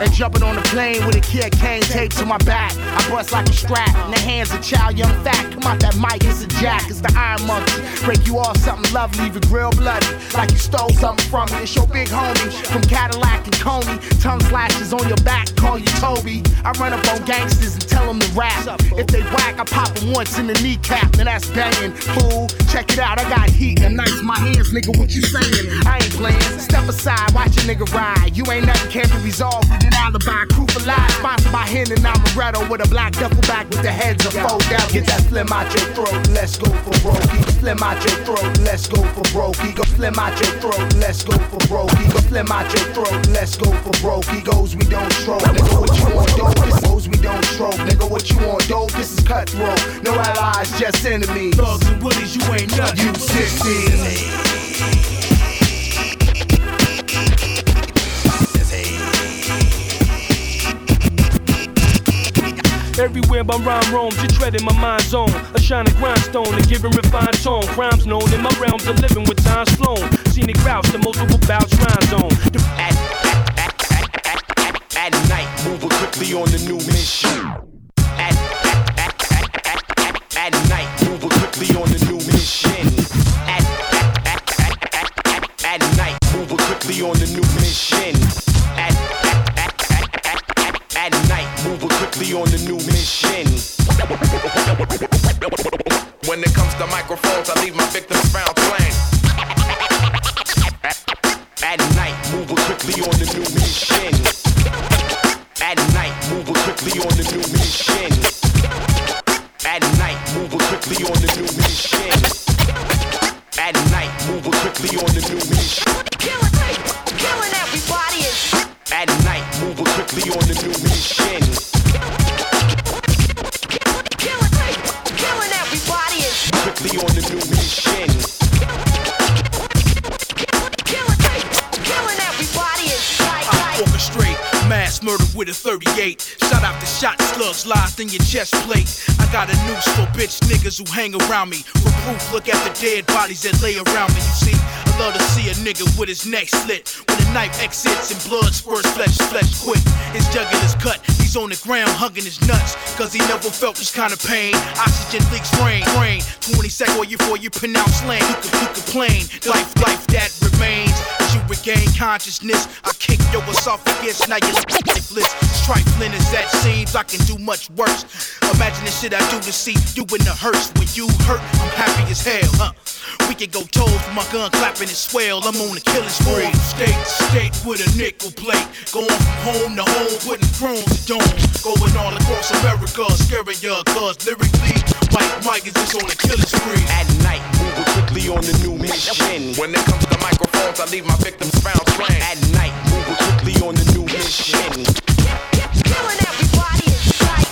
And jumping on the plane with a kid cane taped to my back. I bust like a strap in the hands of child young fat. Come out that mic, it's a jack, it's the iron monkey. Break you off something lovely, leave it real bloody. Like you stole something from me. It's your big homie from Cadillac and Coney. Tongue flashes on your back, call you Toby. I run up on gangsters and tell them to rap. If they whack, I pop them once in the kneecap. Now that's banging. Fool, check it out, I got heat and nice my hands, nigga. What you saying? I ain't playing. Step aside, watch a nigga ride. You ain't nothing can't be resolved with an alibi. Crew for life, sponsored by Hen and Amaretto with a black duffel bag with the heads of fold out. Get that phlegm out your throat, let's go for broke. Phlegm out your throat, let's go for broke. Go phlegm out your throat, let's go for broke. Go phlegm out your throat, let's go for broke. He goes, we don't stroke, nigga. What you want, dope? This goes, we don't stroke, nigga. What you want, dope? This is cutthroat. No allies, just enemies. Thugs and willies, you ain't nothing. You 16. Everywhere my rhyme roams, you're treading my mind zone. A shining grindstone, a given refined tone. Crimes known in my realms of living with times flown. Scenic routes, the multiple bouts, rhyme zone. The at, at, at night, moving quickly on the new mission. At, at night, moving quickly on the new leave my victims in your chest plate. I got a noose for bitch niggas who hang around me. For proof, look at the dead bodies that lay around me. You see, I love to see a nigga with his neck slit. When the knife exits and blood spurts flesh, flesh quick. His jugular's cut, he's on the ground hugging his nuts. Cause he never felt this kind of pain. Oxygen leaks brain, brain. 20 seconds before you pronounce slang. You can, you complain. Life, life that remains. As you regain consciousness, I kick your esophagus, now you're lifeless. Trifling as that seems, I can do much worse. Imagine the shit I do to see you in the hearse. When you hurt, I'm happy as hell, huh? We can go toes for my gun clapping and swell. I'm on a killing spree. State to state with a nickel plate. Going from home to home, putting chrome to dome. Going all across America, scaring ya, cause lyrically, Mike Mike is just on a killing spree. At night, moving quickly on the new mission. When it comes to microphones, I leave my victims found slain. At night, moving quickly on the new mission. killing everybody is like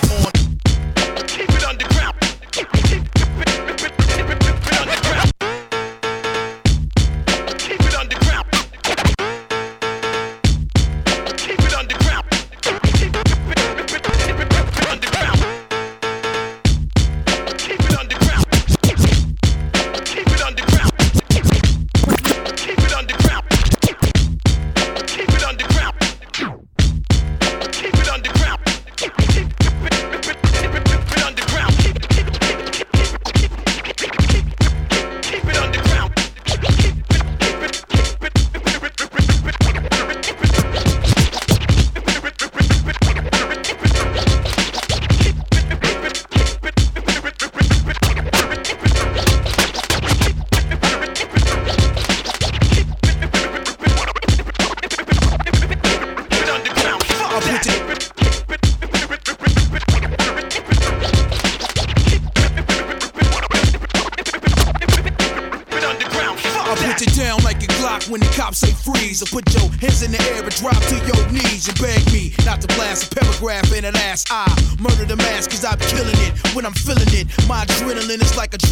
Keep it underground.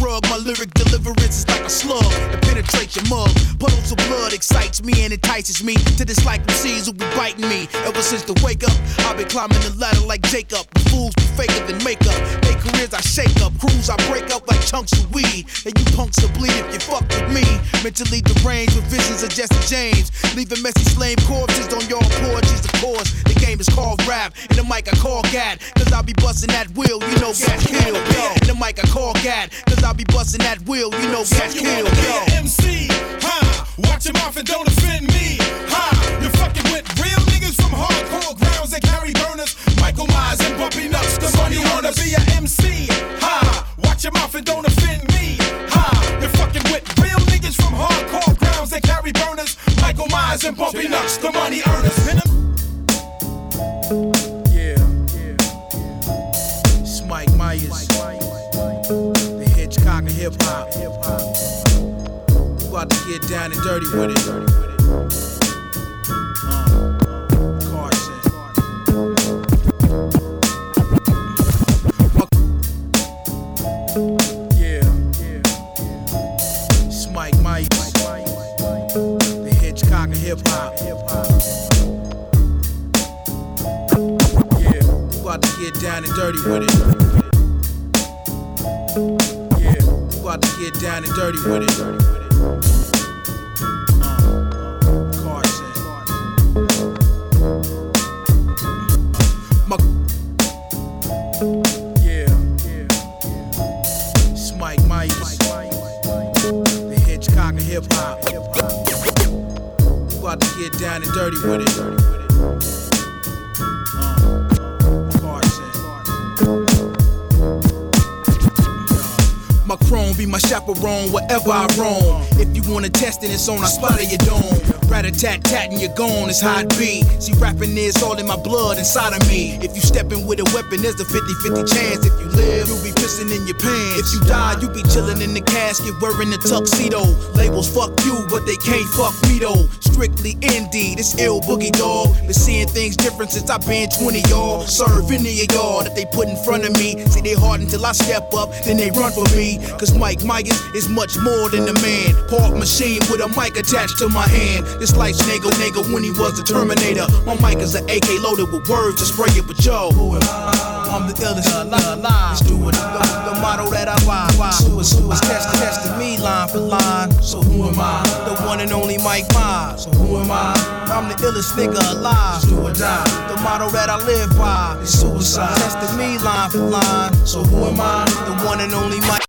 My lyric deliverance is like a slug that penetrates your mug. Puddles of blood excites me and entices me to dislike MCs who be biting me. Ever since the wake up, I've been climbing the ladder like Jacob. Fools be faker than makeup. They careers I shake up, crews I break up like chunks of weed. And you punks will bleed if you fuck with me. Mentally deranged with visions of Jesse James. Leaving messy slain corpses on your porches, of course. The game is called rap. and the mic, I call Gat. Cause I'll be busting that wheel, you know, get killed. In the mic, I call Gat. Cause I'll be busting that wheel, you know, So you killed. wanna be an MC, huh? Watch your mouth and don't offend me, huh? You're fucking with real niggas from hardcore grounds that carry burners. Michael Myers and Bumpy Nuts, the money wanna be an MC, huh? Watch your mouth and don't offend me, huh? You're fucking with real niggas from hardcore grounds that carry burners. Michael Myers and Bumpy Nuts, the money earners. Hip hop. About to get down and dirty with it. Uh, Carson. Yeah. The Hitchcock of hip hop. Yeah, about to get down and dirty with it. Yeah, about to get down and dirty with it. Uh, Carson. My, yeah, it's Mike Myers, the Hitchcock of hip hop. About to get down and dirty with it. My chrome be my chaperone wherever I roam. If you wanna test it, it's on a spot your dome. Rat a tat tat and you're gone, it's hot be. See, rapping is all in my blood, inside of me. If you step in with a weapon, there's a 50 50 chance. If you live, you'll be pissing in your pants. If you die, you'll be chilling in the casket, wearing a tuxedo. Labels fuck you, but they can't fuck me though. Strictly indie, this ill boogie dog. Been seeing things different since I've been 20, y'all. Serve any of y'all that they put in front of me. See, they hard until I step up, then they run for me. Cause Mike Myers is much more than a man. Part machine with a mic attached to my hand. This life's nigga nigga when he was a Terminator. My mic is an AK loaded with words to spray it, but yo. I'm the illest alive. Let's do it. The, the motto that I buy. Suicide is testing, testing me line for line. So who am I? The one and only Mike Myers. So who am I? I'm the illest nigga alive. Do or die. The motto that I live by is suicide. Testing me line for line. So who am I? The one and only Mike.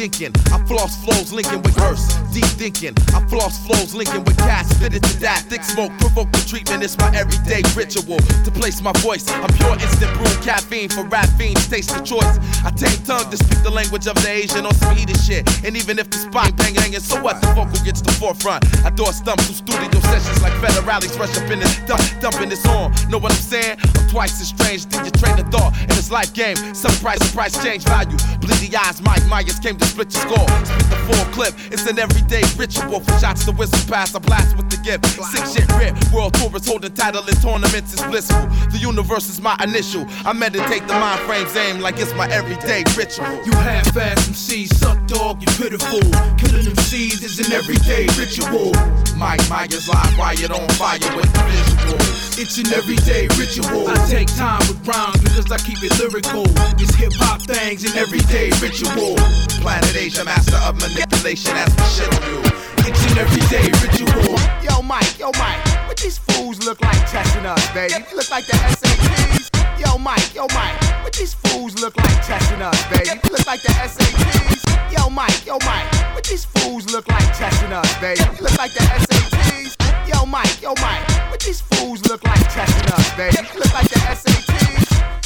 Thinking. I floss flows linking with verse. Deep thinking. I floss flows linking with cats. Fitted to that. Thick smoke, provoke the treatment. It's my everyday ritual to place my voice. I'm pure instant brew caffeine for rap fiends. Taste the choice. I take tongue to speak the language of the Asian on some heated shit. And even if the spot bang hanging, so what? The vocal gets the forefront. I door stump through studio sessions like federales rush up in this dump, dumping this on. Know what I'm saying? I'm twice as strange. Did you train the thought in this life game? Some price, price change value. Bleedy eyes, Mike Myers came to split your score. Split the full clip. It's an everyday ritual. From shots to whistle pass, I blast with gift. Six shit rare. World tourists holding title in tournaments is blissful. The universe is my initial. I meditate the mind frames aim like it's my everyday ritual. You half-ass MCs, suck dog, you pitiful. Killing them seeds is an everyday ritual. Mike Myers live wired on fire with the visual. It's an everyday ritual. I take time with rhymes because I keep it lyrical. It's hip hop things an everyday ritual. Planet Asia, master of manipulation, that's the shit on you. It's an everyday ritual. Yo, Mike, yo, Mike, what these fools look like testing us, baby? We look like the SATs. Yo, Mike, yo, Mike, what these fools look like testing us, baby? We look like the SATs. Yo, Mike, yo, Mike, what these fools look like testing us, baby? We look like the SATs. Yo, Mike, yo, Mike, what these fools look like testing us, baby? We look like the SATs.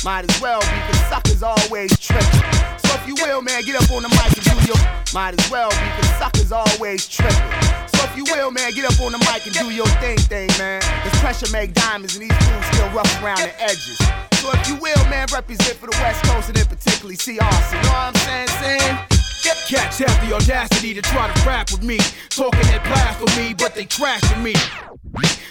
Might as well be, cause suckers always tripping. So if you will, man, get up on the mic and do your. Might as well be, cause suckers always tripping. So if you will, man, get up on the mic and do your thing, thing, man. Cause pressure make diamonds and these fools still rough around the edges. So if you will, man, represent for the West Coast and then particularly Austin. You know what I'm saying, saying? Cats have the audacity to try to rap with me. Talking that blasphemy, but they trashing me.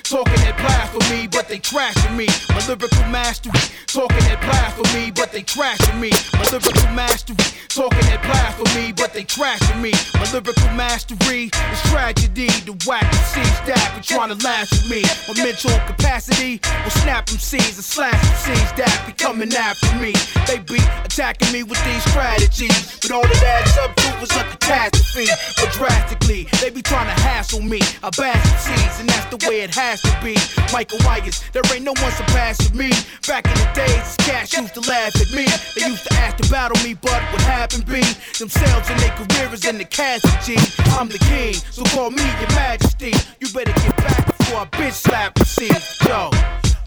Talking that blasphemy, but they trashing me. My lyrical mastery. Talking that blasphemy, but they trashing me. My lyrical mastery. Talking that blasphemy, but they trashing me. My lyrical mastery is tragedy. The whack MCs that be trying to laugh at me. My mental capacity will snap them seeds and slash them seeds that be coming after me. They be attacking me with these strategies. But all that adds up to was a catastrophe. But drastically, they be trying to hassle me. I bash seeds, and that's the way it has to be. Michael Myers, there ain't no one surpassing me. Back in the days, cats used to laugh at me. They used to ask to battle me, but what happened be themselves and their careers in the casualty. I'm the king, so call me your majesty. You better get back before I bitch slap the scene. Yo,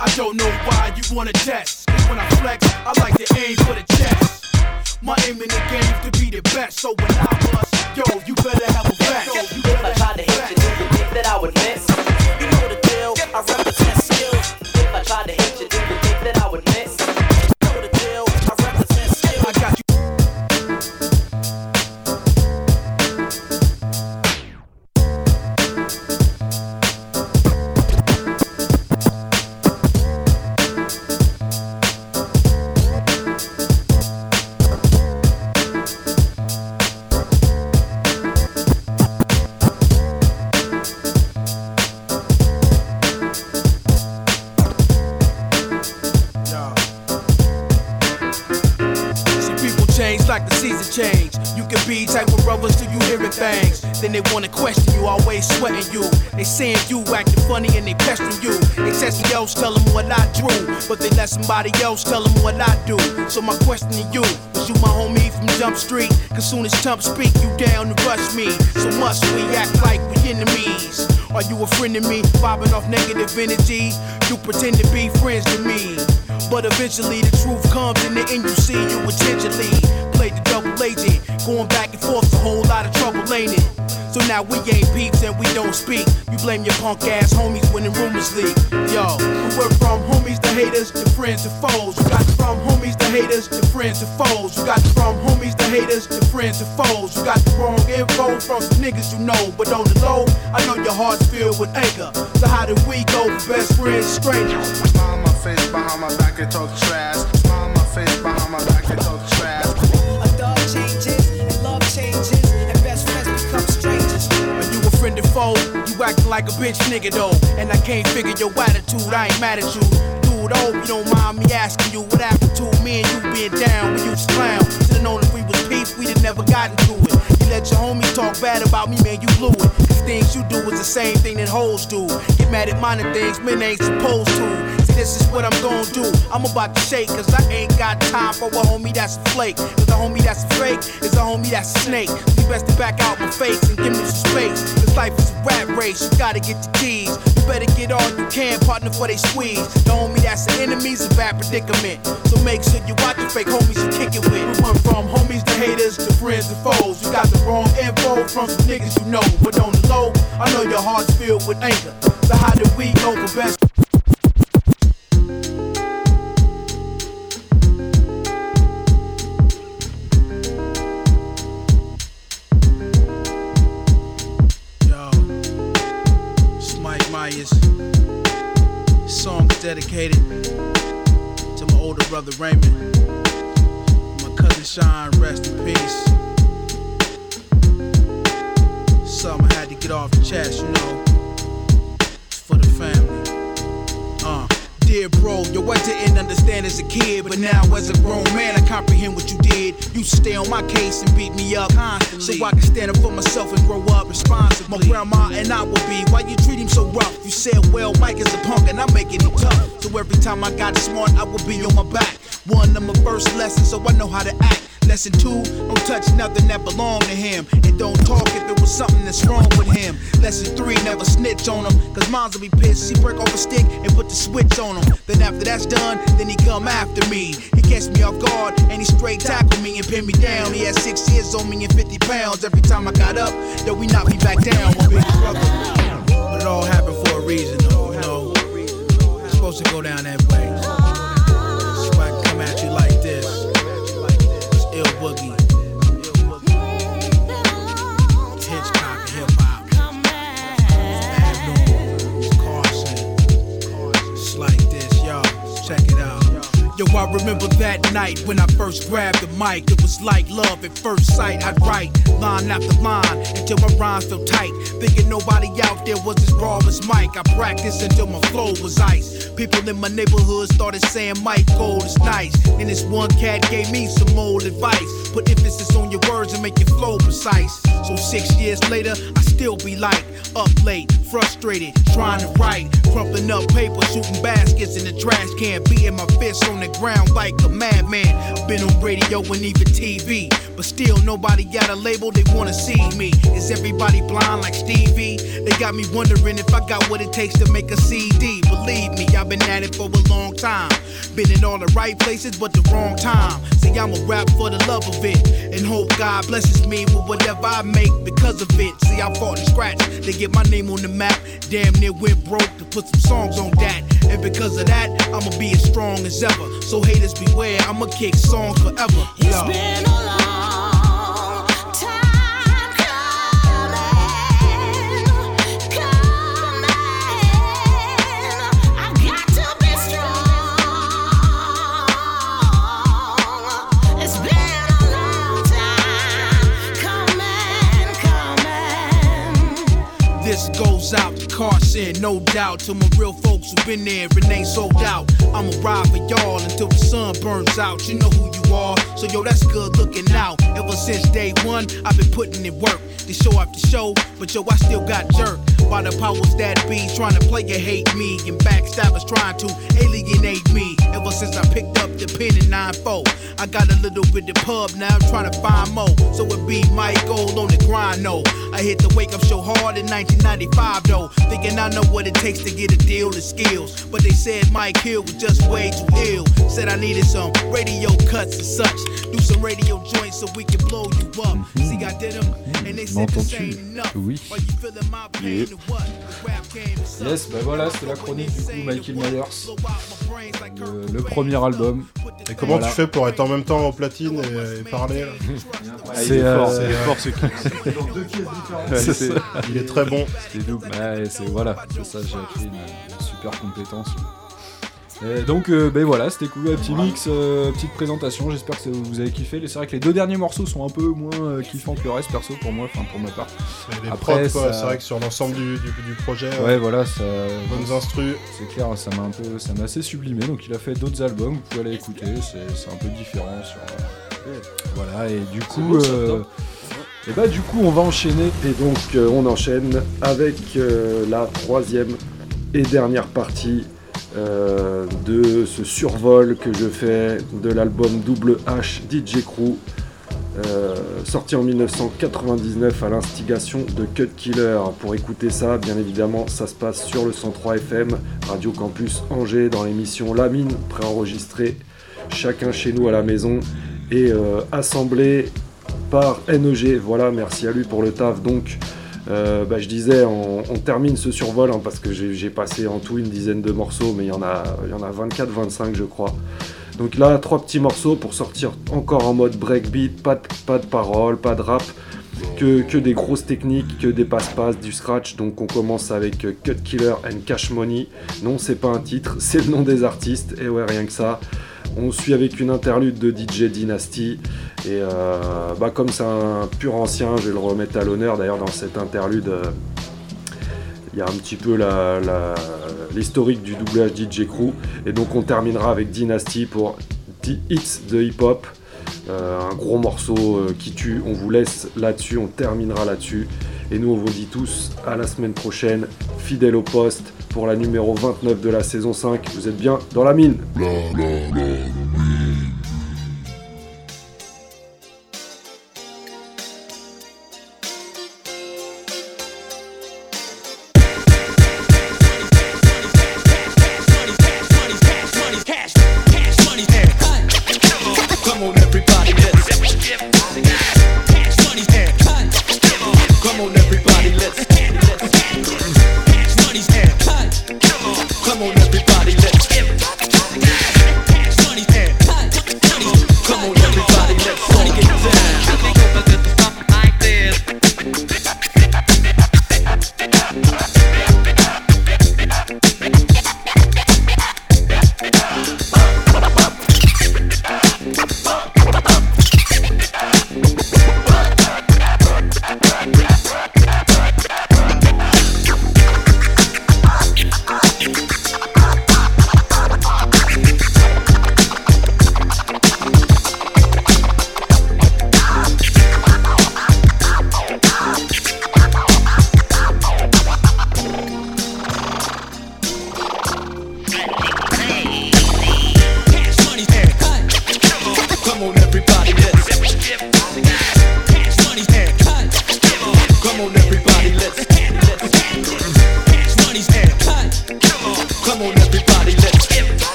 I don't know why you wanna test. Cause when I flex, I like to aim for the chest. My aim in the game to be the best. So when I bust, yo, you better have a. Yo, you If I tried to hit you, you think that I would miss? I represent you. They saying you acting funny and they pestering you. They said somebody else tell them what I drew, but they let somebody else tell them what I do. So my question to you, was you my homie from Jump Street? Cause soon as Trump speak, you down to rush me. So must we act like we enemies? Are you a friend of me, bobbing off negative energy? You pretend to be friends to me. But eventually the truth comes in the end you see you intentionally play the double agent. Going back and forth's a whole lot of trouble, ain't it? So now we ain't peeps and we don't speak. You blame your punk ass homies when the rumors leak. Yo, we went from homies to haters to friends to foes. You got from homies to haters to friends to foes. You got from homies to haters to friends to foes. You got the wrong info from some niggas you know. But on the low, I know your heart's filled with anger. So how did we go from best friends strangers? Smile on my face behind my back and talk trash. Smile on my face behind my back and talk You acting like a bitch nigga though. And I can't figure your attitude, I ain't mad at you. Dude, hope you don't mind me asking you what happened to me and you being down when you was clown. Should've known if we was peace, we'd have never gotten to it. You let your homies talk bad about me, man, you blew it. Cause things you do is the same thing that hoes do. Get mad at minor things men ain't supposed to. This is what I'm gonna do. I'm about to shake, cause I ain't got time for a homie that's a flake. Cause a homie that's a fake is a homie that's a snake. You best to back out my face and give me some space. Cause life is a rat race, you gotta get the keys. You better get all you can, partner, for they squeeze. The homie that's the enemy's a bad predicament. So make sure you watch your fake homies you kick it with. We went from homies to haters to friends to foes. You got the wrong info from some niggas you know. But on the low, I know your heart's filled with anger. So how did we go for best? Myers. Song is dedicated to my older brother Raymond. My cousin Sean, rest in peace. Something I had to get off the chest, you know. It's for the family. Dear bro, yo, I didn't understand as a kid, but now as a grown man, I comprehend what you did. You stay on my case and beat me up constantly, so I can stand up for myself and grow up responsibly. My grandma and I will be. Why you treat him so rough? You said, well, Mike is a punk and I'm making him tough. So every time I got smart, I would be on my back. One of my first lessons, so I know how to act. Lesson two, don't touch nothing that belong to him. And don't talk if it was something that's wrong with him. Lesson three, never snitch on him. Cause moms will be pissed. He break off a stick and put the switch on him. Then after that's done, then he come after me. He catch me off guard and he straight tackle me and pin me down. He had six years on me and 50 pounds. Every time I got up, though we knocked me back down. Big. But it all happened for a reason, though, you know. It's supposed to go down that way. Yo, I remember that night when I first grabbed the mic. It was like love at first sight. I'd write line after line until my rhymes felt tight. Thinking nobody out there was as raw as Mike. I practiced until my flow was ice. People in my neighborhood started saying Mike Gold is nice. And this one cat gave me some old advice. Put emphasis on your words and make your flow precise. So six years later, I still be like up late, frustrated, trying to write, crumpling up paper, shooting baskets in the trash can, beating my fists on the ground like a madman. Been on radio and even TV, but still nobody got a label they wanna see me. Is everybody blind like Stevie? They got me wondering if I got what it takes to make a CD. Believe me, I've been at it for a long time. Been in all the right places, but the wrong time. See, I'ma rap for the love of it, and hope God blesses me with whatever I make because of it. See, I fought and scratched to get my name on the map. Damn near went broke to put some songs on that. And because of that, I'ma be as strong as ever. So haters beware, I'ma kick songs forever. It's Yo. been a long time coming, coming. I got to be strong. It's been a long time coming, coming. This goes out to Carson, no doubt. To my real folks who've been there and ain't sold out. I'ma ride for y'all until the sun burns out. You know who you are, so yo, that's good looking out. Ever since day one, I've been putting in work to show after show, but yo, I still got jerked. By the powers that be trying to play and hate me, and backstabbers trying to alienate me. Ever since I picked up the pen in 9-4, I got a little bit of pub now, I'm trying to find more. So it be Mike Gold on the grind, no. I hit the wake up show hard in 1995, though. Thinking I know what it takes to get a deal and skills. But they said Mike Hill was just way too ill. Said I needed some radio cuts and such. Do some radio joints so we can blow you up. See, I did them, and they said this ain't enough. Are you feeling my pain Yes, bah voilà, c'était la chronique du coup Michael Myers, le, le premier album. Et comment Voilà. tu fais pour être en même temps en platine et, et parler C'est euh, c'est fort ce qui. C'est ça. Il est très bon. C'était double. Ouais, c'est voilà, c'est ça. J'ai acquis une, une super compétence. Et donc, euh, ben voilà, c'était cool, un petit mix, euh, petite présentation. J'espère que vous avez kiffé. C'est vrai que les deux derniers morceaux sont un peu moins euh, kiffants que le reste, perso pour moi, enfin pour ma part. Les Après, ça- c'est vrai que sur l'ensemble du, du, du projet, Ouais, euh, voilà, ça. bonnes instrus. C'est clair, ça m'a un peu, ça m'a assez sublimé. Donc il a fait d'autres albums, vous pouvez aller écouter. C'est, un peu différent sur. euh, Voilà, et du coup, euh, et bah du coup, on va enchaîner. Et donc euh, on enchaîne avec euh, la troisième et dernière partie euh, de ce survol que je fais de l'album Double H DJ Crew, euh, sorti en 1999 à l'instigation de Cut Killer. Pour écouter ça, bien évidemment, ça se passe sur le 103 FM, Radio Campus Angers, dans l'émission La Mine, préenregistrée chacun chez nous à la maison et euh, assemblé par NEG. Voilà, merci à lui pour le taf. Donc, euh, bah, je disais, on, termine ce survol hein, parce que j'ai passé en tout une dizaine de morceaux, mais il y en a, a 24-25, je crois. Donc là, trois petits morceaux pour sortir encore en mode breakbeat, pas de, pas paroles, pas de rap, que que, des grosses techniques, que des passe-passe, du scratch. Donc on commence avec Cut Killer and Cash Money. Non, c'est pas un titre, c'est le nom des artistes. Et ouais, rien que ça. On suit avec une interlude de DJ Dynasty. Et euh, bah, comme c'est un pur ancien, je vais le remettre à l'honneur. D'ailleurs, dans cette interlude, euh, il y a un petit peu l'historique du doublage DJ Crew. Et donc on terminera avec Dynasty pour The Hits de Hip Hop. Euh, un gros morceau qui tue. On vous laisse là-dessus, on terminera là-dessus. Et nous, on vous dit tous à la semaine prochaine, fidèle au poste, pour la numéro 29 de la saison 5. Vous êtes bien dans la mine.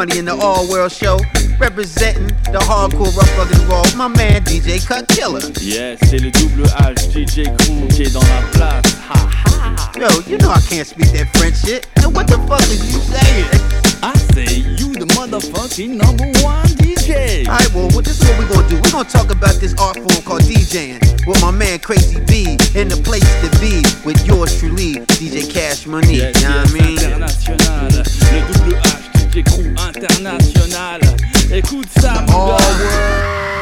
Money in the All World Show, representing the hardcore rough rugged raw. My man DJ Cut Killer. Yes, c'est le double H DJ Crew qui est dans la place. Ha ha. Yo, you know I can't speak that French shit. And what the fuck is you saying? I say you the motherfucking number one DJ. Alright, well, well, this is what we're gonna do. We're gonna talk about this art form called DJing with my man Crazy B in the place to be with yours truly, DJ Cash Money. Yes, you know yes, what I mean? international. Le double H DJ Crew international. Écoute ça, mon All gars.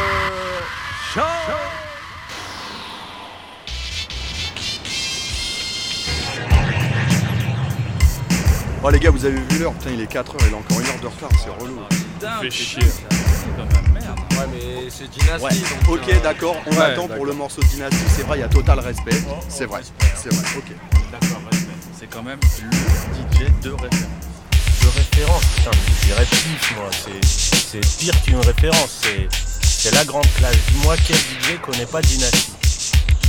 Oh les gars, vous avez vu l'heure? Putain, il est 4h, il a encore une heure de retard, c'est relou. Fait chier. Ouais, mais c'est Dynasty. ok, d'accord, on Ouais, attend pour le morceau Dynasty, c'est vrai, il y a total respect. C'est vrai, c'est vrai, ok. D'accord, respect. C'est quand même le DJ de référence. Référence, putain, je dirais plus, moi. C'est, pire qu'une référence, c'est, la grande classe. Dis-moi quel DJ connaît pas Dynasty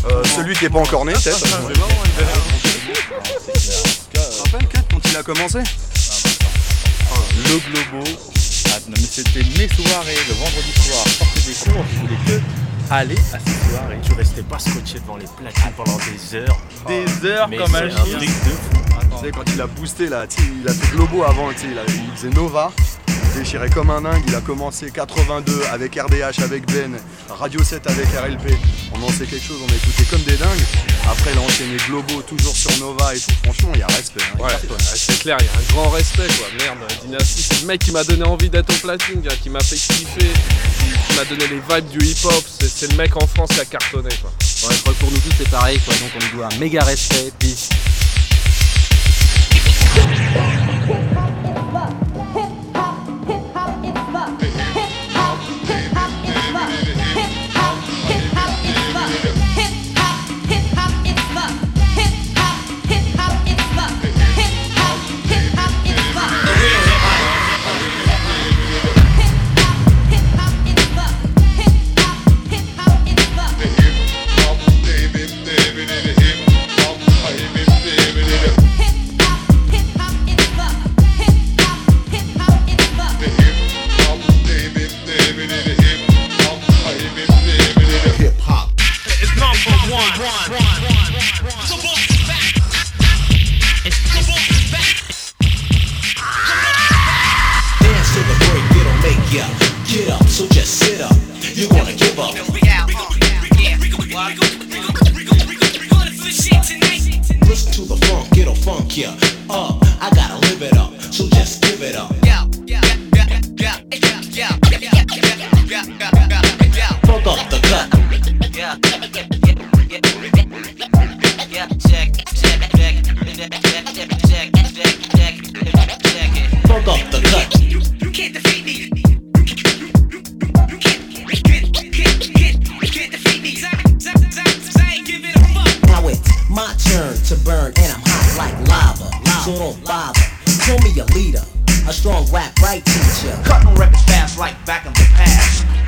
Euh, celui qui est pas encore né, peut-être. Rappelles, Kat, quand il a commencé le globo. Ah, non, mais c'était mes soirées, le vendredi soir, sortais des cours, je voulais que aller à ces soirées. Tu restais pas scotché devant les platines pendant des heures. Des heures Mais comme un chien. Tu sais, quand il a boosté là, il a fait Globo avant, a- il faisait Nova, il déchirait comme un dingue, il a commencé 82 avec RDH, avec Ben, Radio 7 avec RLP, on en sait quelque chose, on a écouté comme des dingues, après il a enchaîné Globo, toujours sur Nova et tout, franchement il y a respect. hein, il Ouais, c'est clair, il y a un grand respect quoi. Merde, Dynasty, c'est le mec qui m'a donné envie d'être au platine, qui m'a fait kiffer, qui, m'a donné les vibes du hip hop. C'est, c'est le mec en France qui a cartonné quoi. Ouais, je crois que pour nous tous c'est pareil quoi, donc on lui doit un méga respect, peace. Give up. Listen to the funk, it'll funk ya up. Uh, I gotta live it up. So just give it up. Funk up the cut. Funk up the cut. You my turn to burn, and I'm hot like lava. So don't bother. Show me a leader, a strong rap right teacher. Cutting records fast like back in the past.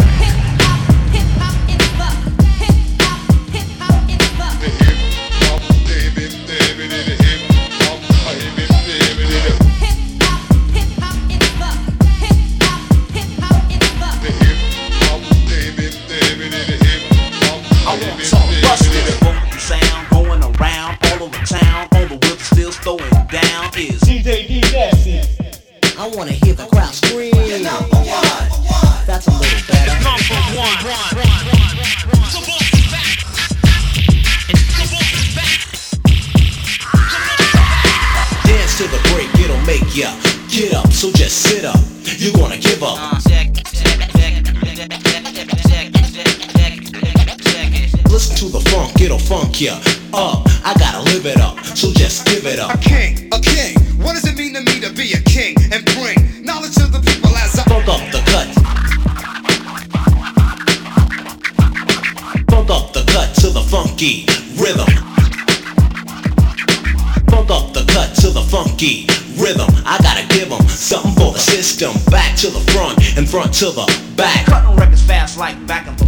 Ya up. Uh, I gotta live it up. So just give it up. A king, a king. What does it mean to me to be a king and bring knowledge to the people as I Funk up the cut. Funk up the cut to the funky rhythm. Funk up the cut to the funky rhythm. I gotta give 'em something for the system. Back to the front and front to the back. Cutting records fast like back in